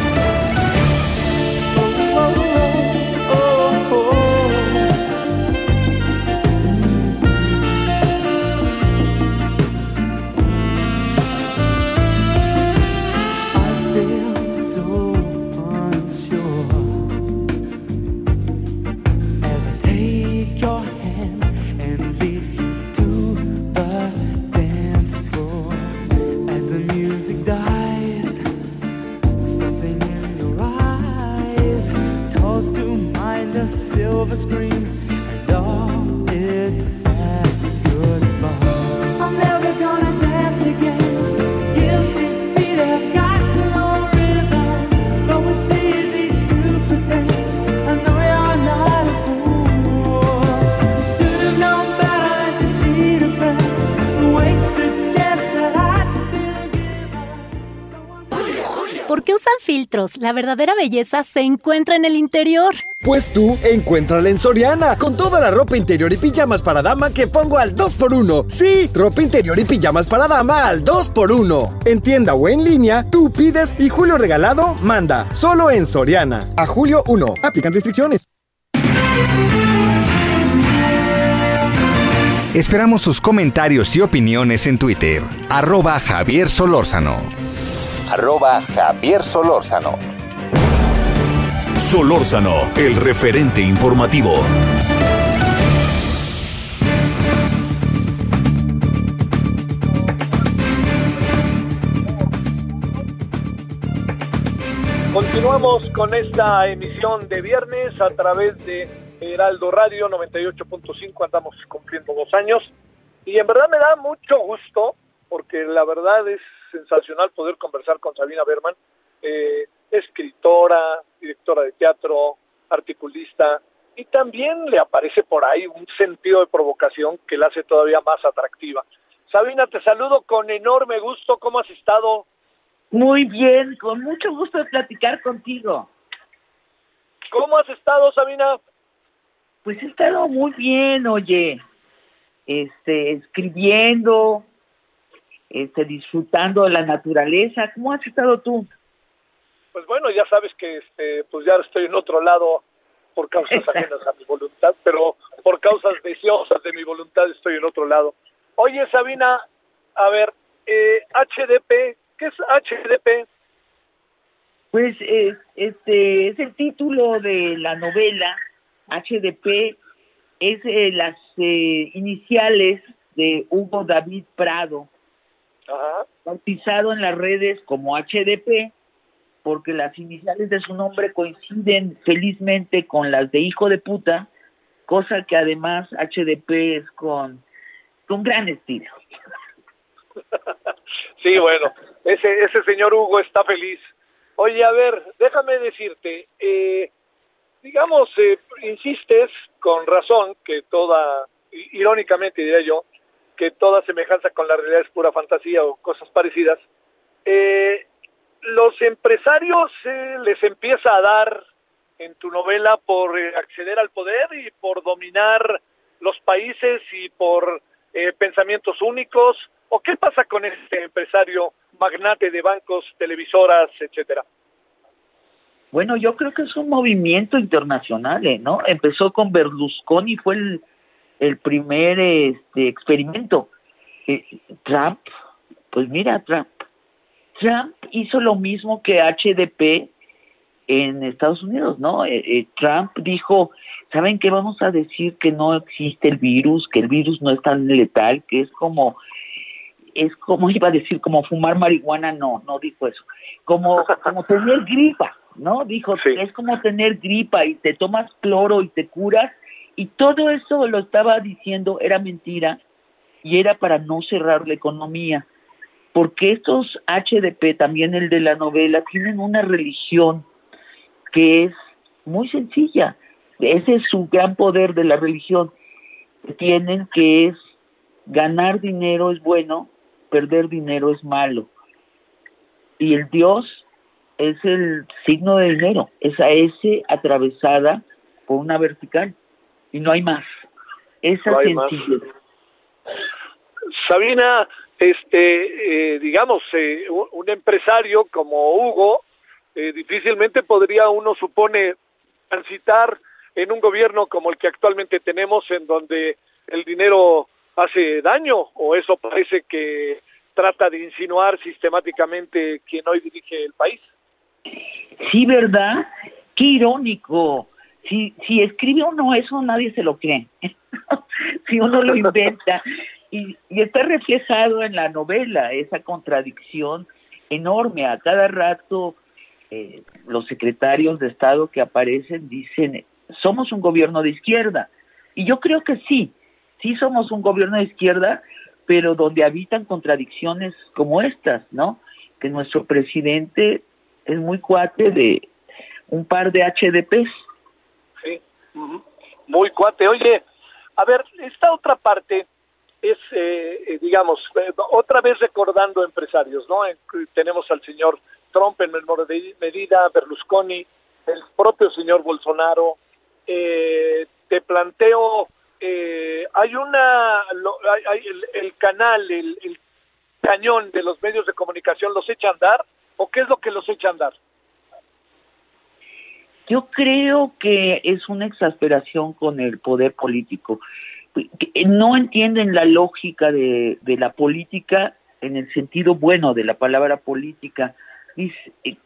S8: La verdadera belleza se encuentra en el interior.
S9: Pues tú, encuéntrala en Soriana, con toda la ropa interior y pijamas para dama que pongo al 2x1. Sí, ropa interior y pijamas para dama al 2x1. En tienda o en línea, tú pides y Julio Regalado manda. Solo en Soriana. A julio 1. Aplican restricciones.
S2: Esperamos sus comentarios y opiniones en Twitter. Arroba Javier Solórzano
S3: arroba Javier Solórzano.
S4: Solórzano, el referente informativo.
S16: Continuamos con esta emisión de viernes a través de Heraldo Radio 98.5, andamos cumpliendo dos años y en verdad me da mucho gusto porque la verdad es sensacional poder conversar con Sabina Berman, eh, escritora, directora de teatro, articulista, y también le aparece por ahí un sentido de provocación que la hace todavía más atractiva. Sabina, te saludo con enorme gusto. ¿Cómo has estado?
S18: Muy bien, con mucho gusto de platicar contigo.
S16: ¿Cómo has estado, Sabina?
S18: Pues he estado muy bien, oye. Este, escribiendo, este, disfrutando de la naturaleza. ¿Cómo has estado tú?
S16: Pues bueno, ya sabes que este, pues ya estoy en otro lado por causas ajenas a mi voluntad, pero por causas deseosas de mi voluntad estoy en otro lado. Oye, Sabina, a ver, eh, HDP, ¿qué es HDP?
S18: Pues este es el título de la novela. HDP es eh, las eh, iniciales de Hugo David Prado, bautizado en las redes como HDP, porque las iniciales de su nombre coinciden felizmente con las de hijo de puta, cosa que además HDP es con, con gran estilo. *laughs*
S16: Sí, bueno, ese, ese señor Hugo está feliz. Oye, a ver, déjame decirte, eh, digamos, eh, insistes con razón que toda, irónicamente diría yo, que toda semejanza con la realidad es pura fantasía o cosas parecidas, eh, los empresarios eh, les empieza a dar en tu novela por eh, acceder al poder y por dominar los países y por eh, pensamientos únicos? ¿O qué pasa con este empresario magnate de bancos, televisoras, etcétera?
S18: Bueno, yo creo que es un movimiento internacional, ¿eh? ¿no? Empezó con Berlusconi, fue el, el primer este, experimento. Eh, Trump, pues mira, Trump. Trump hizo lo mismo que HDP en Estados Unidos, ¿no? Eh, Trump dijo, ¿saben qué? Vamos a decir que no existe el virus, que el virus no es tan letal, que es como, es como *laughs* iba a decir, como fumar marihuana, no, no dijo eso, como, como tener gripa, ¿no? Dijo, es como tener gripa y te tomas cloro y te curas, y todo eso lo estaba diciendo, era mentira, y era para no cerrar la economía, porque estos HDP, también el de la novela, tienen una religión que es muy sencilla, ese es su gran poder de la religión, tienen que es ganar dinero es bueno, perder dinero es malo. Y el Dios es el signo de dinero, esa S atravesada por una vertical y no hay más. Esa no
S16: Sabina, este, eh, digamos, eh, un empresario como Hugo, eh, difícilmente podría uno supone transitar en un gobierno como el que actualmente tenemos, en donde el dinero hace daño, o eso parece que trata de insinuar sistemáticamente quien hoy dirige el país.
S18: Sí, ¿verdad? Qué irónico. Si, si escribe uno eso, nadie se lo cree. *laughs* si uno lo inventa. Y, y está reflejado en la novela esa contradicción enorme. A cada rato eh, los secretarios de Estado que aparecen dicen, somos un gobierno de izquierda. Y yo creo que sí, sí somos un gobierno de izquierda, pero donde habitan contradicciones como estas, ¿no? Que nuestro presidente es muy cuate de un par de HDPs.
S16: Sí, muy cuate. Oye, a ver, esta otra parte es, eh, eh, digamos, eh, otra vez recordando empresarios, ¿no? tenemos al señor Trump en menor medida, Berlusconi, el propio señor Bolsonaro. te planteo, hay una, hay, el, canal, el, el cañón de los medios de comunicación, ¿los echa a andar? ¿O qué es lo que los echa a andar?
S18: Yo creo que es una exasperación con el poder político. No entienden la lógica de, la política en el sentido bueno de la palabra política.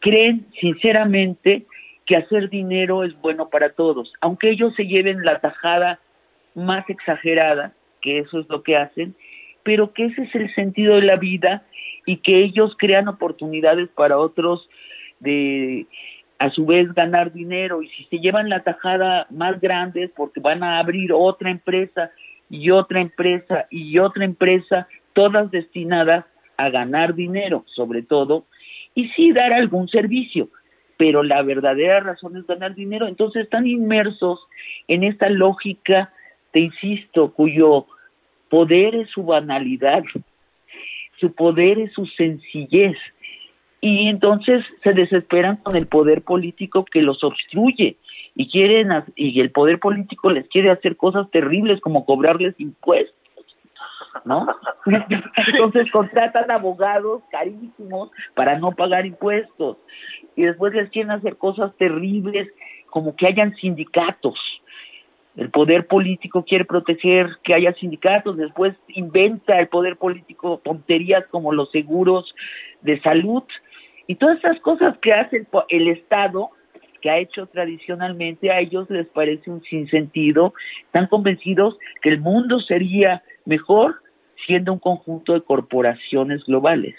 S18: creen sinceramente que hacer dinero es bueno para todos, aunque ellos se lleven la tajada más exagerada, que eso es lo que hacen, pero que ese es el sentido de la vida y que ellos crean oportunidades para otros de a su vez ganar dinero. Y si se llevan la tajada más grande porque van a abrir otra empresa y otra empresa y otra empresa, todas destinadas a ganar dinero, sobre todo, y sí dar algún servicio, pero la verdadera razón es ganar dinero, entonces están inmersos en esta lógica, te insisto, cuyo poder es su banalidad, su poder es su sencillez. Y entonces se desesperan con el poder político que los obstruye y quieren y el poder político les quiere hacer cosas terribles como cobrarles impuestos. ¿No? *laughs* Entonces contratan abogados carísimos para no pagar impuestos y después les quieren hacer cosas terribles como que hayan sindicatos el poder político quiere proteger que haya sindicatos, después inventa el poder político tonterías como los seguros de salud y todas esas cosas que hace el, Estado, que ha hecho tradicionalmente, a ellos les parece un sinsentido, están convencidos que el mundo sería mejor siendo un conjunto de corporaciones globales.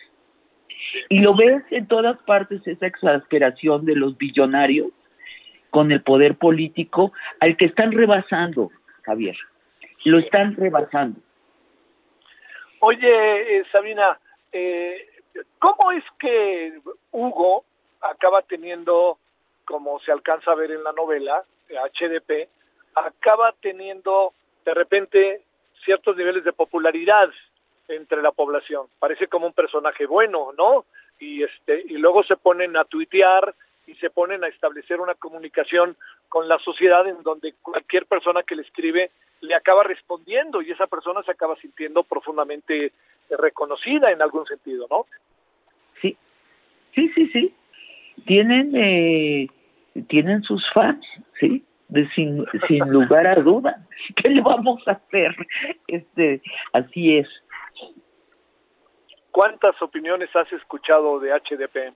S18: Y lo ves en todas partes esa exasperación de los billonarios con el poder político al que están rebasando, Javier. Lo están rebasando.
S16: Oye, eh, Sabina, eh, ¿cómo es que Hugo acaba teniendo, como se alcanza a ver en la novela, HDP, acaba teniendo de repente ciertos niveles de popularidad entre la población? Parece como un personaje bueno, ¿no? Y este y luego se ponen a tuitear y se ponen a establecer una comunicación con la sociedad en donde cualquier persona que le escribe le acaba respondiendo y esa persona se acaba sintiendo profundamente reconocida en algún sentido, ¿no?
S18: Sí, sí, sí, sí. Tienen, eh, tienen sus fans, sí, de sin, *laughs* sin lugar a duda. *laughs* ¿Qué le vamos a hacer? Este, así es.
S16: ¿Cuántas opiniones has escuchado de HDP?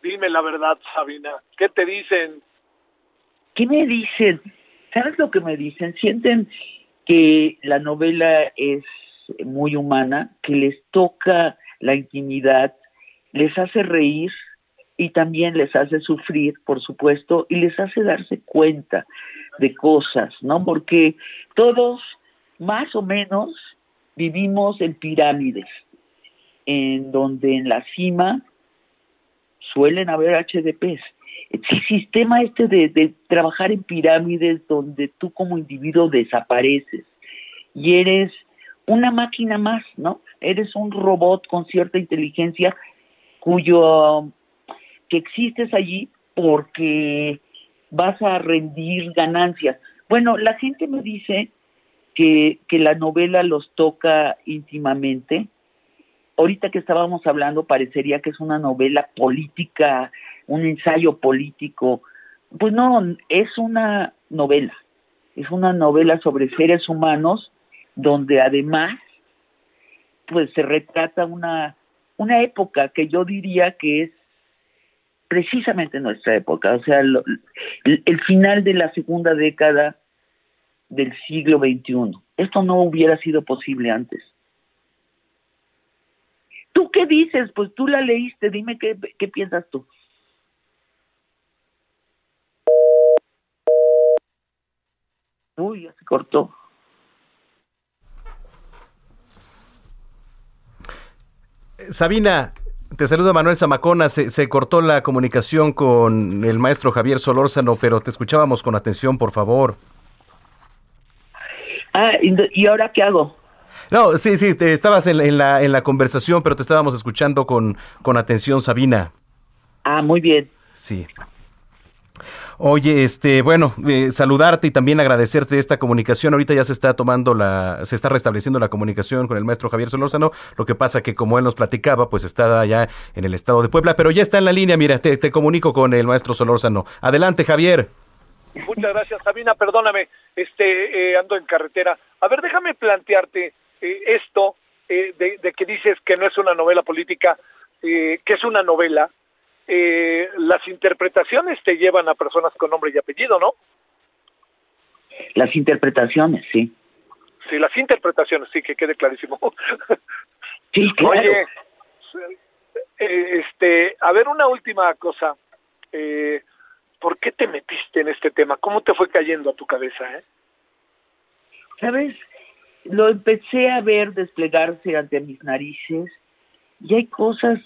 S16: Dime la verdad, Sabina. ¿Qué te dicen?
S18: ¿Qué me dicen? ¿Sabes lo que me dicen? Sienten que la novela es muy humana, que les toca la intimidad, les hace reír y también les hace sufrir, por supuesto, y les hace darse cuenta de cosas, ¿no? Porque todos, más o menos, vivimos en pirámides, en donde en la cima suelen haber HDPs. El sistema este de, trabajar en pirámides donde tú como individuo desapareces y eres una máquina más, ¿no? Eres un robot con cierta inteligencia cuyo que existes allí porque vas a rendir ganancias. Bueno, la gente me dice que, que la novela los toca íntimamente. Ahorita que estábamos hablando parecería que es una novela política, un ensayo político. Pues no, es una novela. Es una novela sobre seres humanos donde además pues se retrata una una época que yo diría que es precisamente nuestra época, o sea, el, el, final de la segunda década del siglo XXI. Esto no hubiera sido posible antes. ¿Tú qué dices? Pues tú la leíste, dime qué, qué piensas tú. Uy, ya se cortó.
S1: Sabina, te saluda Manuel Zamacona. Se, se, cortó la comunicación con el maestro Javier Solórzano, pero te escuchábamos con atención, por favor.
S18: Ah, ¿y ahora qué hago?
S1: No, sí, sí, te, estabas en, en, la, en la conversación, pero te estábamos escuchando con, con atención, Sabina.
S18: Ah, muy bien.
S1: Sí. Oye, este, bueno, eh, saludarte y también agradecerte esta comunicación. Ahorita ya se está tomando la, se está restableciendo la comunicación con el maestro Javier Solórzano. Lo que pasa que como él nos platicaba, pues está allá en el estado de Puebla, pero ya está en la línea. Mira, te, te comunico con el maestro Solórzano. Adelante, Javier.
S16: Muchas gracias, Sabina. Perdóname, este, eh, ando en carretera. A ver, déjame plantearte eh, esto eh, de, de, que dices que no es una novela política, que es una novela eh, las interpretaciones te llevan a personas con nombre y apellido, ¿no?
S18: Las interpretaciones, sí.
S16: Sí, las interpretaciones, sí, que quede clarísimo. *laughs*
S18: sí, claro.
S16: Oye, eh, este, a ver, una última cosa. Eh, ¿Por qué te metiste en este tema? ¿Cómo te fue cayendo a tu cabeza? Eh?
S18: Sabes, lo empecé a ver desplegarse ante mis narices y hay cosas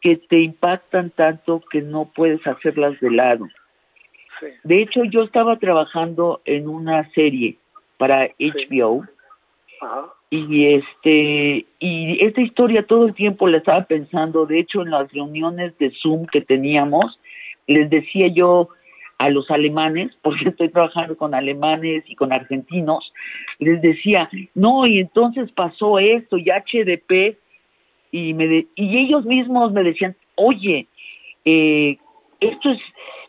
S18: que te impactan tanto que no puedes hacerlas de lado.
S16: Sí.
S18: De hecho, yo estaba trabajando en una serie para HBO
S16: Ajá.
S18: y este y esta historia todo el tiempo la estaba pensando. De hecho, en las reuniones de Zoom que teníamos, les decía yo a los alemanes, porque *laughs* estoy trabajando con alemanes y con argentinos, les decía, no, y entonces pasó esto, y HDP y, me de, y ellos mismos me decían, oye, eh, esto es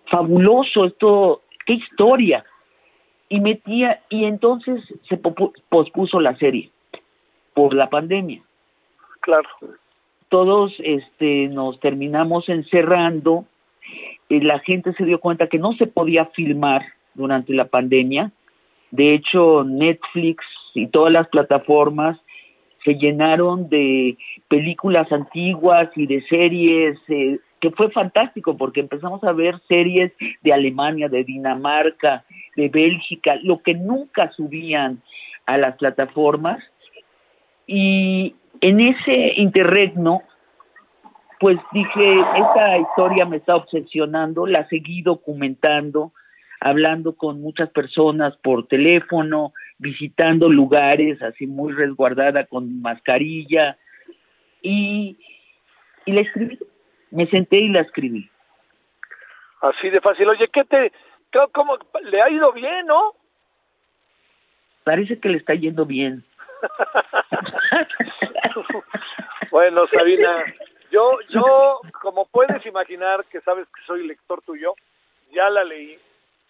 S18: fabuloso, esto, qué historia. Y metía, y entonces se pospuso la serie por la pandemia.
S16: Claro.
S18: Todos este, nos terminamos encerrando, la gente se dio cuenta que no se podía filmar durante la pandemia. De hecho, Netflix y todas las plataformas se llenaron de películas antiguas y de series, eh, que fue fantástico porque empezamos a ver series de Alemania, de Dinamarca, de Bélgica, lo que nunca subían a las plataformas. Y en ese interregno, pues dije, esta historia me está obsesionando, la seguí documentando, hablando con muchas personas por teléfono, visitando lugares así muy resguardada con mascarilla y, y la escribí, me senté y la escribí.
S16: Así de fácil. Oye, ¿qué te, cómo, le ha ido bien, no?
S18: parece que le está yendo bien. *laughs*
S16: bueno, Sabina, yo, yo, como puedes imaginar que sabes que soy lector tuyo, ya la leí,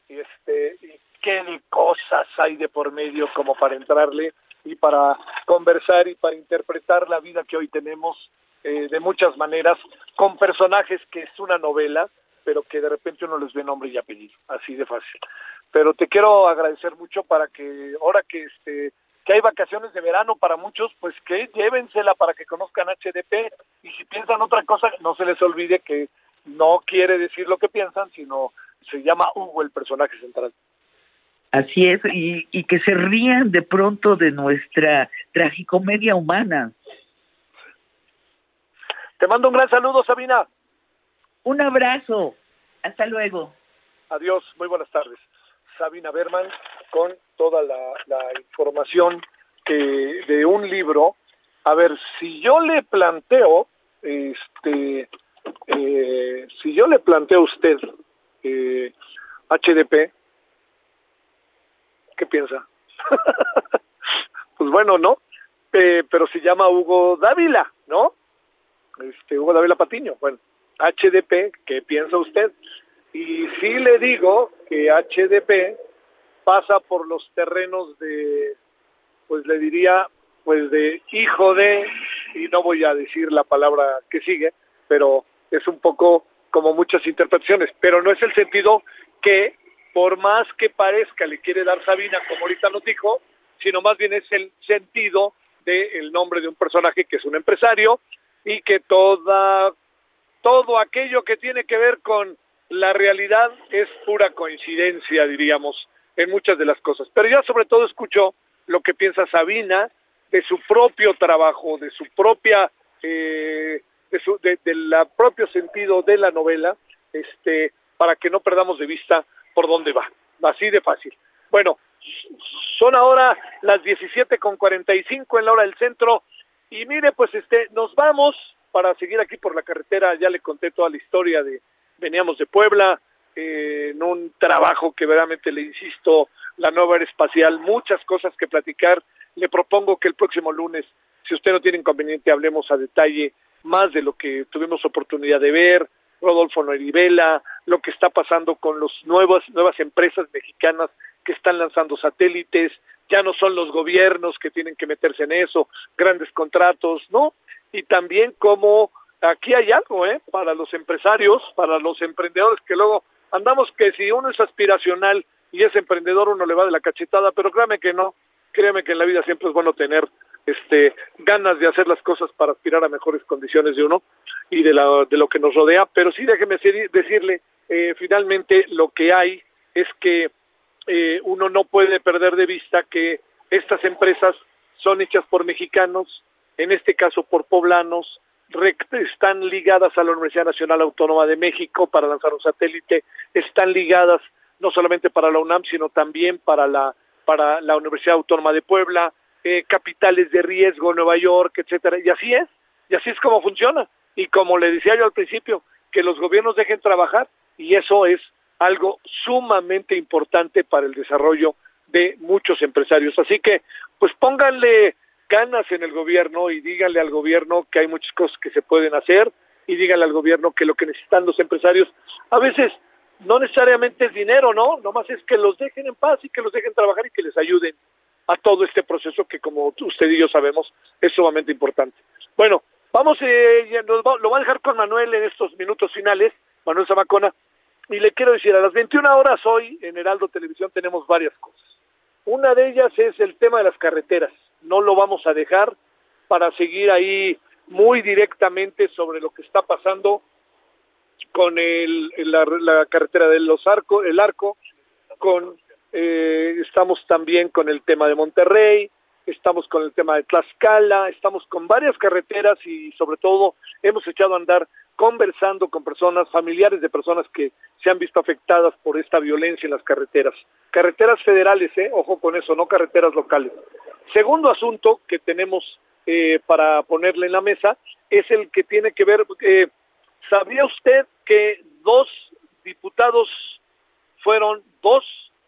S16: y este, y qué cosas hay de por medio como para entrarle y para conversar y para interpretar la vida que hoy tenemos eh, de muchas maneras, con personajes que es una novela, pero que de repente uno les ve nombre y apellido, así de fácil. Pero te quiero agradecer mucho para que ahora que este que hay vacaciones de verano para muchos, pues que llévensela para que conozcan HDP y si piensan otra cosa, no se les olvide que no quiere decir lo que piensan, sino se llama Hugo el personaje central.
S18: Así es, y, y que se rían de pronto de nuestra tragicomedia humana.
S16: Te mando un gran saludo, Sabina.
S18: Un abrazo. Hasta luego.
S16: Adiós, muy buenas tardes. Sabina Berman con toda la, información que de un libro. A ver, si yo le planteo, este, eh, si yo le planteo a usted eh, HDP, ¿qué piensa? *laughs* pues bueno, ¿no? Eh, pero se llama Hugo Dávila, ¿no? Este, Hugo Dávila Patiño. Bueno, HDP, ¿qué piensa usted? Y sí le digo que HDP pasa por los terrenos de, pues le diría, pues de hijo de, y no voy a decir la palabra que sigue, pero es un poco como muchas interpretaciones, pero no es el sentido que por más que parezca le quiere dar Sabina, como ahorita nos dijo, sino más bien es el sentido del nombre de un personaje que es un empresario y que toda todo aquello que tiene que ver con la realidad es pura coincidencia, diríamos, en muchas de las cosas. Pero ya sobre todo escuchó lo que piensa Sabina de su propio trabajo, de su propia, eh, de, su, de, la propio sentido de la novela, este, para que no perdamos de vista por dónde va. Así de fácil. Bueno, son ahora las 17 con 45 en la hora del centro y mire, pues este, nos vamos para seguir aquí por la carretera, ya le conté toda la historia de, veníamos de Puebla, eh, en un trabajo que verdaderamente le insisto, la nueva era espacial, muchas cosas que platicar, le propongo que el próximo lunes, si usted no tiene inconveniente, hablemos a detalle más de lo que tuvimos oportunidad de ver, Rodolfo Noribela, lo que está pasando con las nuevas, nuevas empresas mexicanas que están lanzando satélites, ya no son los gobiernos que tienen que meterse en eso, grandes contratos, ¿no? y también como aquí hay algo, ¿eh? Para los empresarios, para los emprendedores que luego andamos que si uno es aspiracional y es emprendedor uno le va de la cachetada, pero créame que no, créeme que en la vida siempre es bueno tener este ganas de hacer las cosas para aspirar a mejores condiciones de uno y de, la, de lo que nos rodea, pero sí déjeme decirle, eh, finalmente lo que hay es que eh, uno no puede perder de vista que estas empresas son hechas por mexicanos, en este caso por poblanos, están ligadas a la Universidad Nacional Autónoma de México para lanzar un satélite, están ligadas no solamente para la UNAM, sino también para la, para la Universidad Autónoma de Puebla, eh, capitales de riesgo, Nueva York, etcétera, y así es, y así es como funciona. Y como le decía yo al principio, que los gobiernos dejen trabajar, y eso es algo sumamente importante para el desarrollo de muchos empresarios. Así que, pues pónganle ganas en el gobierno y díganle al gobierno que hay muchas cosas que se pueden hacer y díganle al gobierno que lo que necesitan los empresarios a veces no necesariamente es dinero, ¿no? Nomás es que los dejen en paz y que los dejen trabajar y que les ayuden a todo este proceso que como usted y yo sabemos es sumamente importante. Bueno, vamos, eh, lo voy a dejar con Manuel en estos minutos finales, Manuel Zamacona, y le quiero decir, a las 21 horas hoy en Heraldo Televisión tenemos varias cosas. Una de ellas es el tema de las carreteras no lo vamos a dejar para seguir ahí muy directamente sobre lo que está pasando con el, la, carretera de los arcos, el arco, con eh, estamos también con el tema de Monterrey, estamos con el tema de Tlaxcala, estamos con varias carreteras y sobre todo hemos echado a andar conversando con personas, familiares de personas que se han visto afectadas por esta violencia en las carreteras. Carreteras federales, ¿eh? ojo con eso, no carreteras locales. Segundo asunto que tenemos eh, para ponerle en la mesa es el que tiene que ver, eh, ¿sabía usted que dos diputados fueron, dos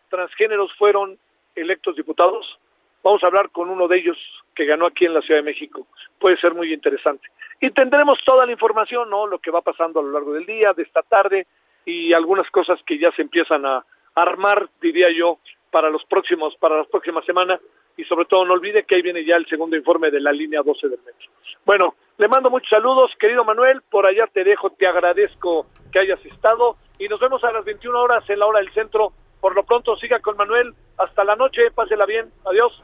S16: transgéneros fueron electos diputados? Vamos a hablar con uno de ellos que ganó aquí en la Ciudad de México. Puede ser muy interesante. Y tendremos toda la información, ¿no? Lo que va pasando a lo largo del día, de esta tarde y algunas cosas que ya se empiezan a armar, diría yo, para los próximos, para las próximas semanas y sobre todo no olvide que ahí viene ya el segundo informe de la línea 12 del metro. Bueno, le mando muchos saludos, querido Manuel, por allá te dejo, te agradezco que hayas estado y nos vemos a las 21 horas en la hora del centro. Por lo pronto siga con Manuel, hasta la noche, pásela bien, adiós.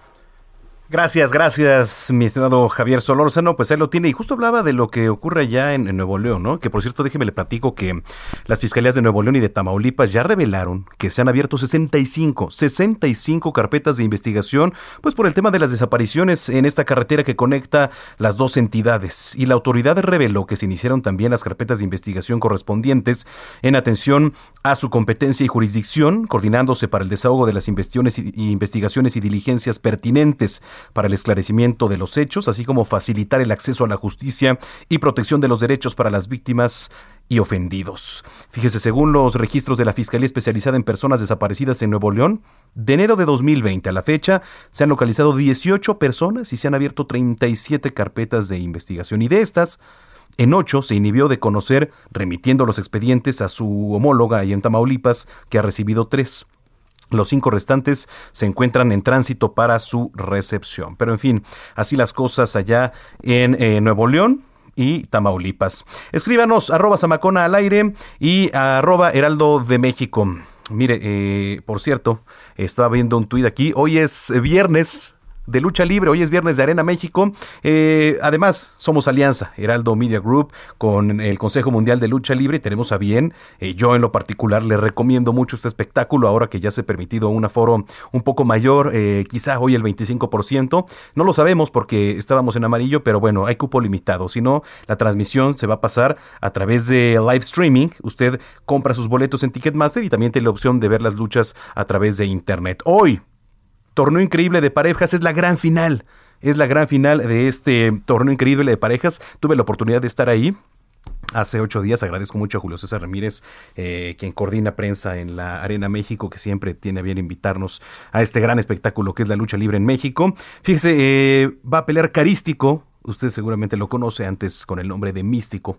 S1: Gracias, gracias, mi estimado Javier Solórzano. Pues él lo tiene y justo hablaba de lo que ocurre ya en, Nuevo León, ¿no? Que por cierto, déjeme le platico que las fiscalías de Nuevo León y de Tamaulipas ya revelaron que se han abierto 65, 65 carpetas de investigación, pues por el tema de las desapariciones en esta carretera que conecta las dos entidades. Y la autoridad reveló que se iniciaron también las carpetas de investigación correspondientes en atención a su competencia y jurisdicción, coordinándose para el desahogo de las investigaciones y diligencias pertinentes para el esclarecimiento de los hechos, así como facilitar el acceso a la justicia y protección de los derechos para las víctimas y ofendidos. Fíjese, según los registros de la Fiscalía Especializada en Personas Desaparecidas en Nuevo León, de enero de 2020 a la fecha se han localizado 18 personas y se han abierto 37 carpetas de investigación y de estas, en ocho se inhibió de conocer, remitiendo los expedientes a su homóloga y en Tamaulipas, que ha recibido tres. Los cinco restantes se encuentran en tránsito para su recepción. Pero en fin, así las cosas allá en eh, Nuevo León y Tamaulipas. Escríbanos arroba Zamacona al aire y arroba Heraldo de México. Mire, eh, por cierto, estaba viendo un tuit aquí. Hoy es viernes, de lucha libre. Hoy es viernes de Arena México. Eh, además, somos alianza, Heraldo Media Group, con el Consejo Mundial de Lucha Libre. Tenemos a bien, eh, yo en lo particular le recomiendo mucho este espectáculo, ahora que ya se ha permitido un aforo un poco mayor, eh, quizá hoy el 25%. No lo sabemos porque estábamos en amarillo, pero bueno, hay cupo limitado. Si no, la transmisión se va a pasar a través de live streaming. Usted compra sus boletos en Ticketmaster y también tiene la opción de ver las luchas a través de internet. Hoy, torneo increíble de parejas es la gran final. Es la gran final de este torneo increíble de parejas. Tuve la oportunidad de estar ahí. Hace ocho días agradezco mucho a Julio César Ramírez, eh, quien coordina prensa en la Arena México, que siempre tiene bien invitarnos a este gran espectáculo que es la lucha libre en México. Fíjese, eh, va a pelear Carístico, usted seguramente lo conoce antes con el nombre de Místico.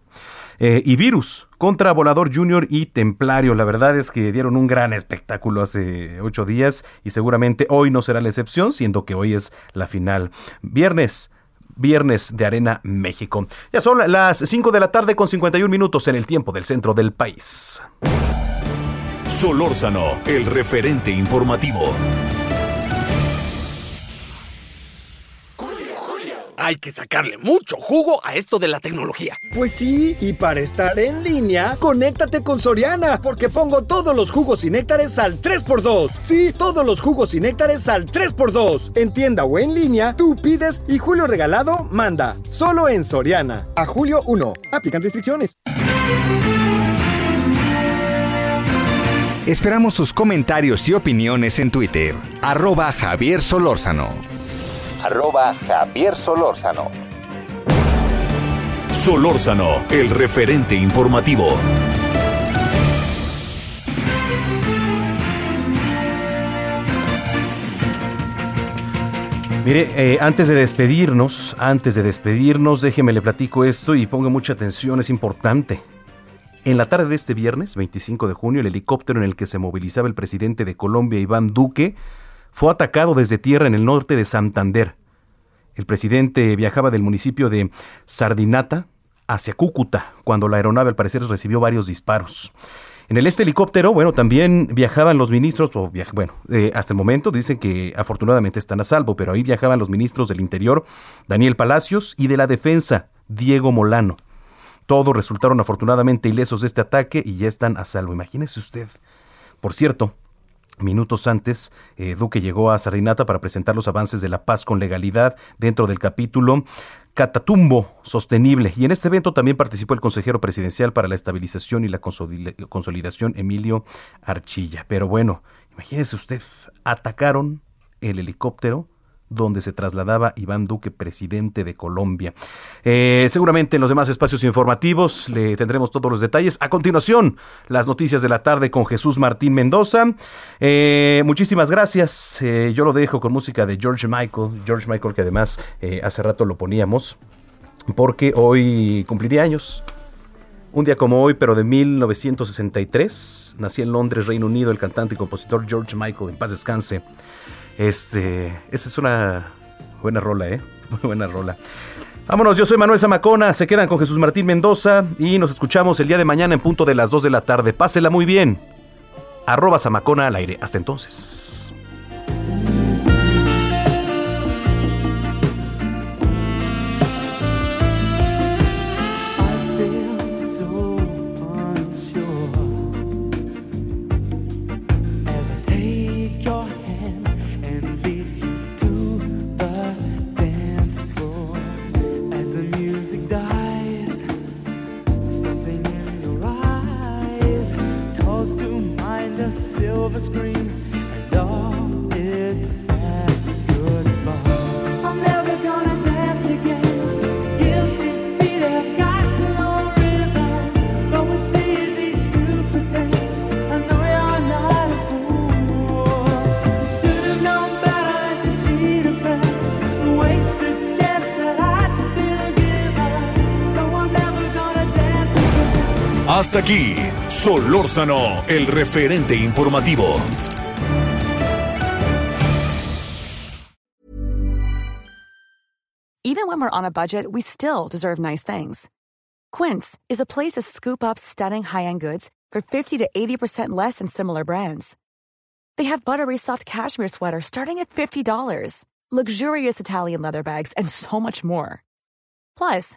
S1: Eh, y Virus contra Volador Junior y Templario. La verdad es que dieron un gran espectáculo hace ocho días y seguramente hoy no será la excepción, siendo que hoy es la final. Viernes. Viernes de Arena México. Ya son las 5 de la tarde con 51 minutos en el tiempo del centro del país.
S4: Solórzano, el referente informativo.
S19: Hay que sacarle mucho jugo a esto de la tecnología.
S9: Pues sí, y para estar en línea, conéctate con Soriana, porque pongo todos los jugos y néctares al 3x2. Sí, todos los jugos y néctares al 3x2. En tienda o en línea, tú pides y Julio Regalado manda. Solo en Soriana. A julio 1. Aplican restricciones.
S2: Esperamos sus comentarios y opiniones en Twitter. Arroba Javier Solórzano
S3: arroba Javier Solórzano.
S4: Solórzano, el referente informativo.
S1: Mire, eh, antes de despedirnos, antes de despedirnos, déjeme le platico esto y ponga mucha atención, es importante. En la tarde de este viernes, 25 de junio, el helicóptero en el que se movilizaba el presidente de Colombia, Iván Duque, fue atacado desde tierra en el norte de Santander. El presidente viajaba del municipio de Sardinata hacia Cúcuta, cuando la aeronave al parecer recibió varios disparos. En el este helicóptero, bueno, también viajaban los ministros, o bueno, eh, hasta el momento dicen que afortunadamente están a salvo, pero ahí viajaban los ministros del Interior, Daniel Palacios, y de la Defensa, Diego Molano. Todos resultaron afortunadamente ilesos de este ataque y ya están a salvo. Imagínese usted. Por cierto, Minutos antes, eh, Duque llegó a Sardinata para presentar los avances de la paz con legalidad dentro del capítulo Catatumbo Sostenible. Y en este evento también participó el consejero presidencial para la estabilización y la consolidación, Emilio Archilla. Pero bueno, imagínese usted, atacaron el helicóptero donde se trasladaba Iván Duque, presidente de Colombia. Eh, seguramente en los demás espacios informativos le tendremos todos los detalles. A continuación, las noticias de la tarde con Jesús Martín Mendoza. Eh, muchísimas gracias. Eh, yo lo dejo con música de George Michael. George Michael, que además hace rato lo poníamos, porque hoy cumpliría años. Un día como hoy, pero de 1963, nació en Londres, Reino Unido, el cantante y compositor George Michael, en paz descanse. Este, esa es una buena rola, ¿eh? *laughs* Muy buena rola. Vámonos, yo soy Manuel Zamacona, se quedan con Jesús Martín Mendoza y nos escuchamos el día de mañana en punto de las 2 de la tarde. Pásela muy bien. Arroba Zamacona al aire. Hasta entonces. silver screen and all.
S4: Hasta aquí, Solórzano, el referente informativo.
S20: Even when we're on a budget, we still deserve nice things. Quince is a place to scoop up stunning high-end goods for 50 to 80% less than similar brands. They have buttery soft cashmere sweaters starting at $50, luxurious Italian leather bags, and so much more. Plus,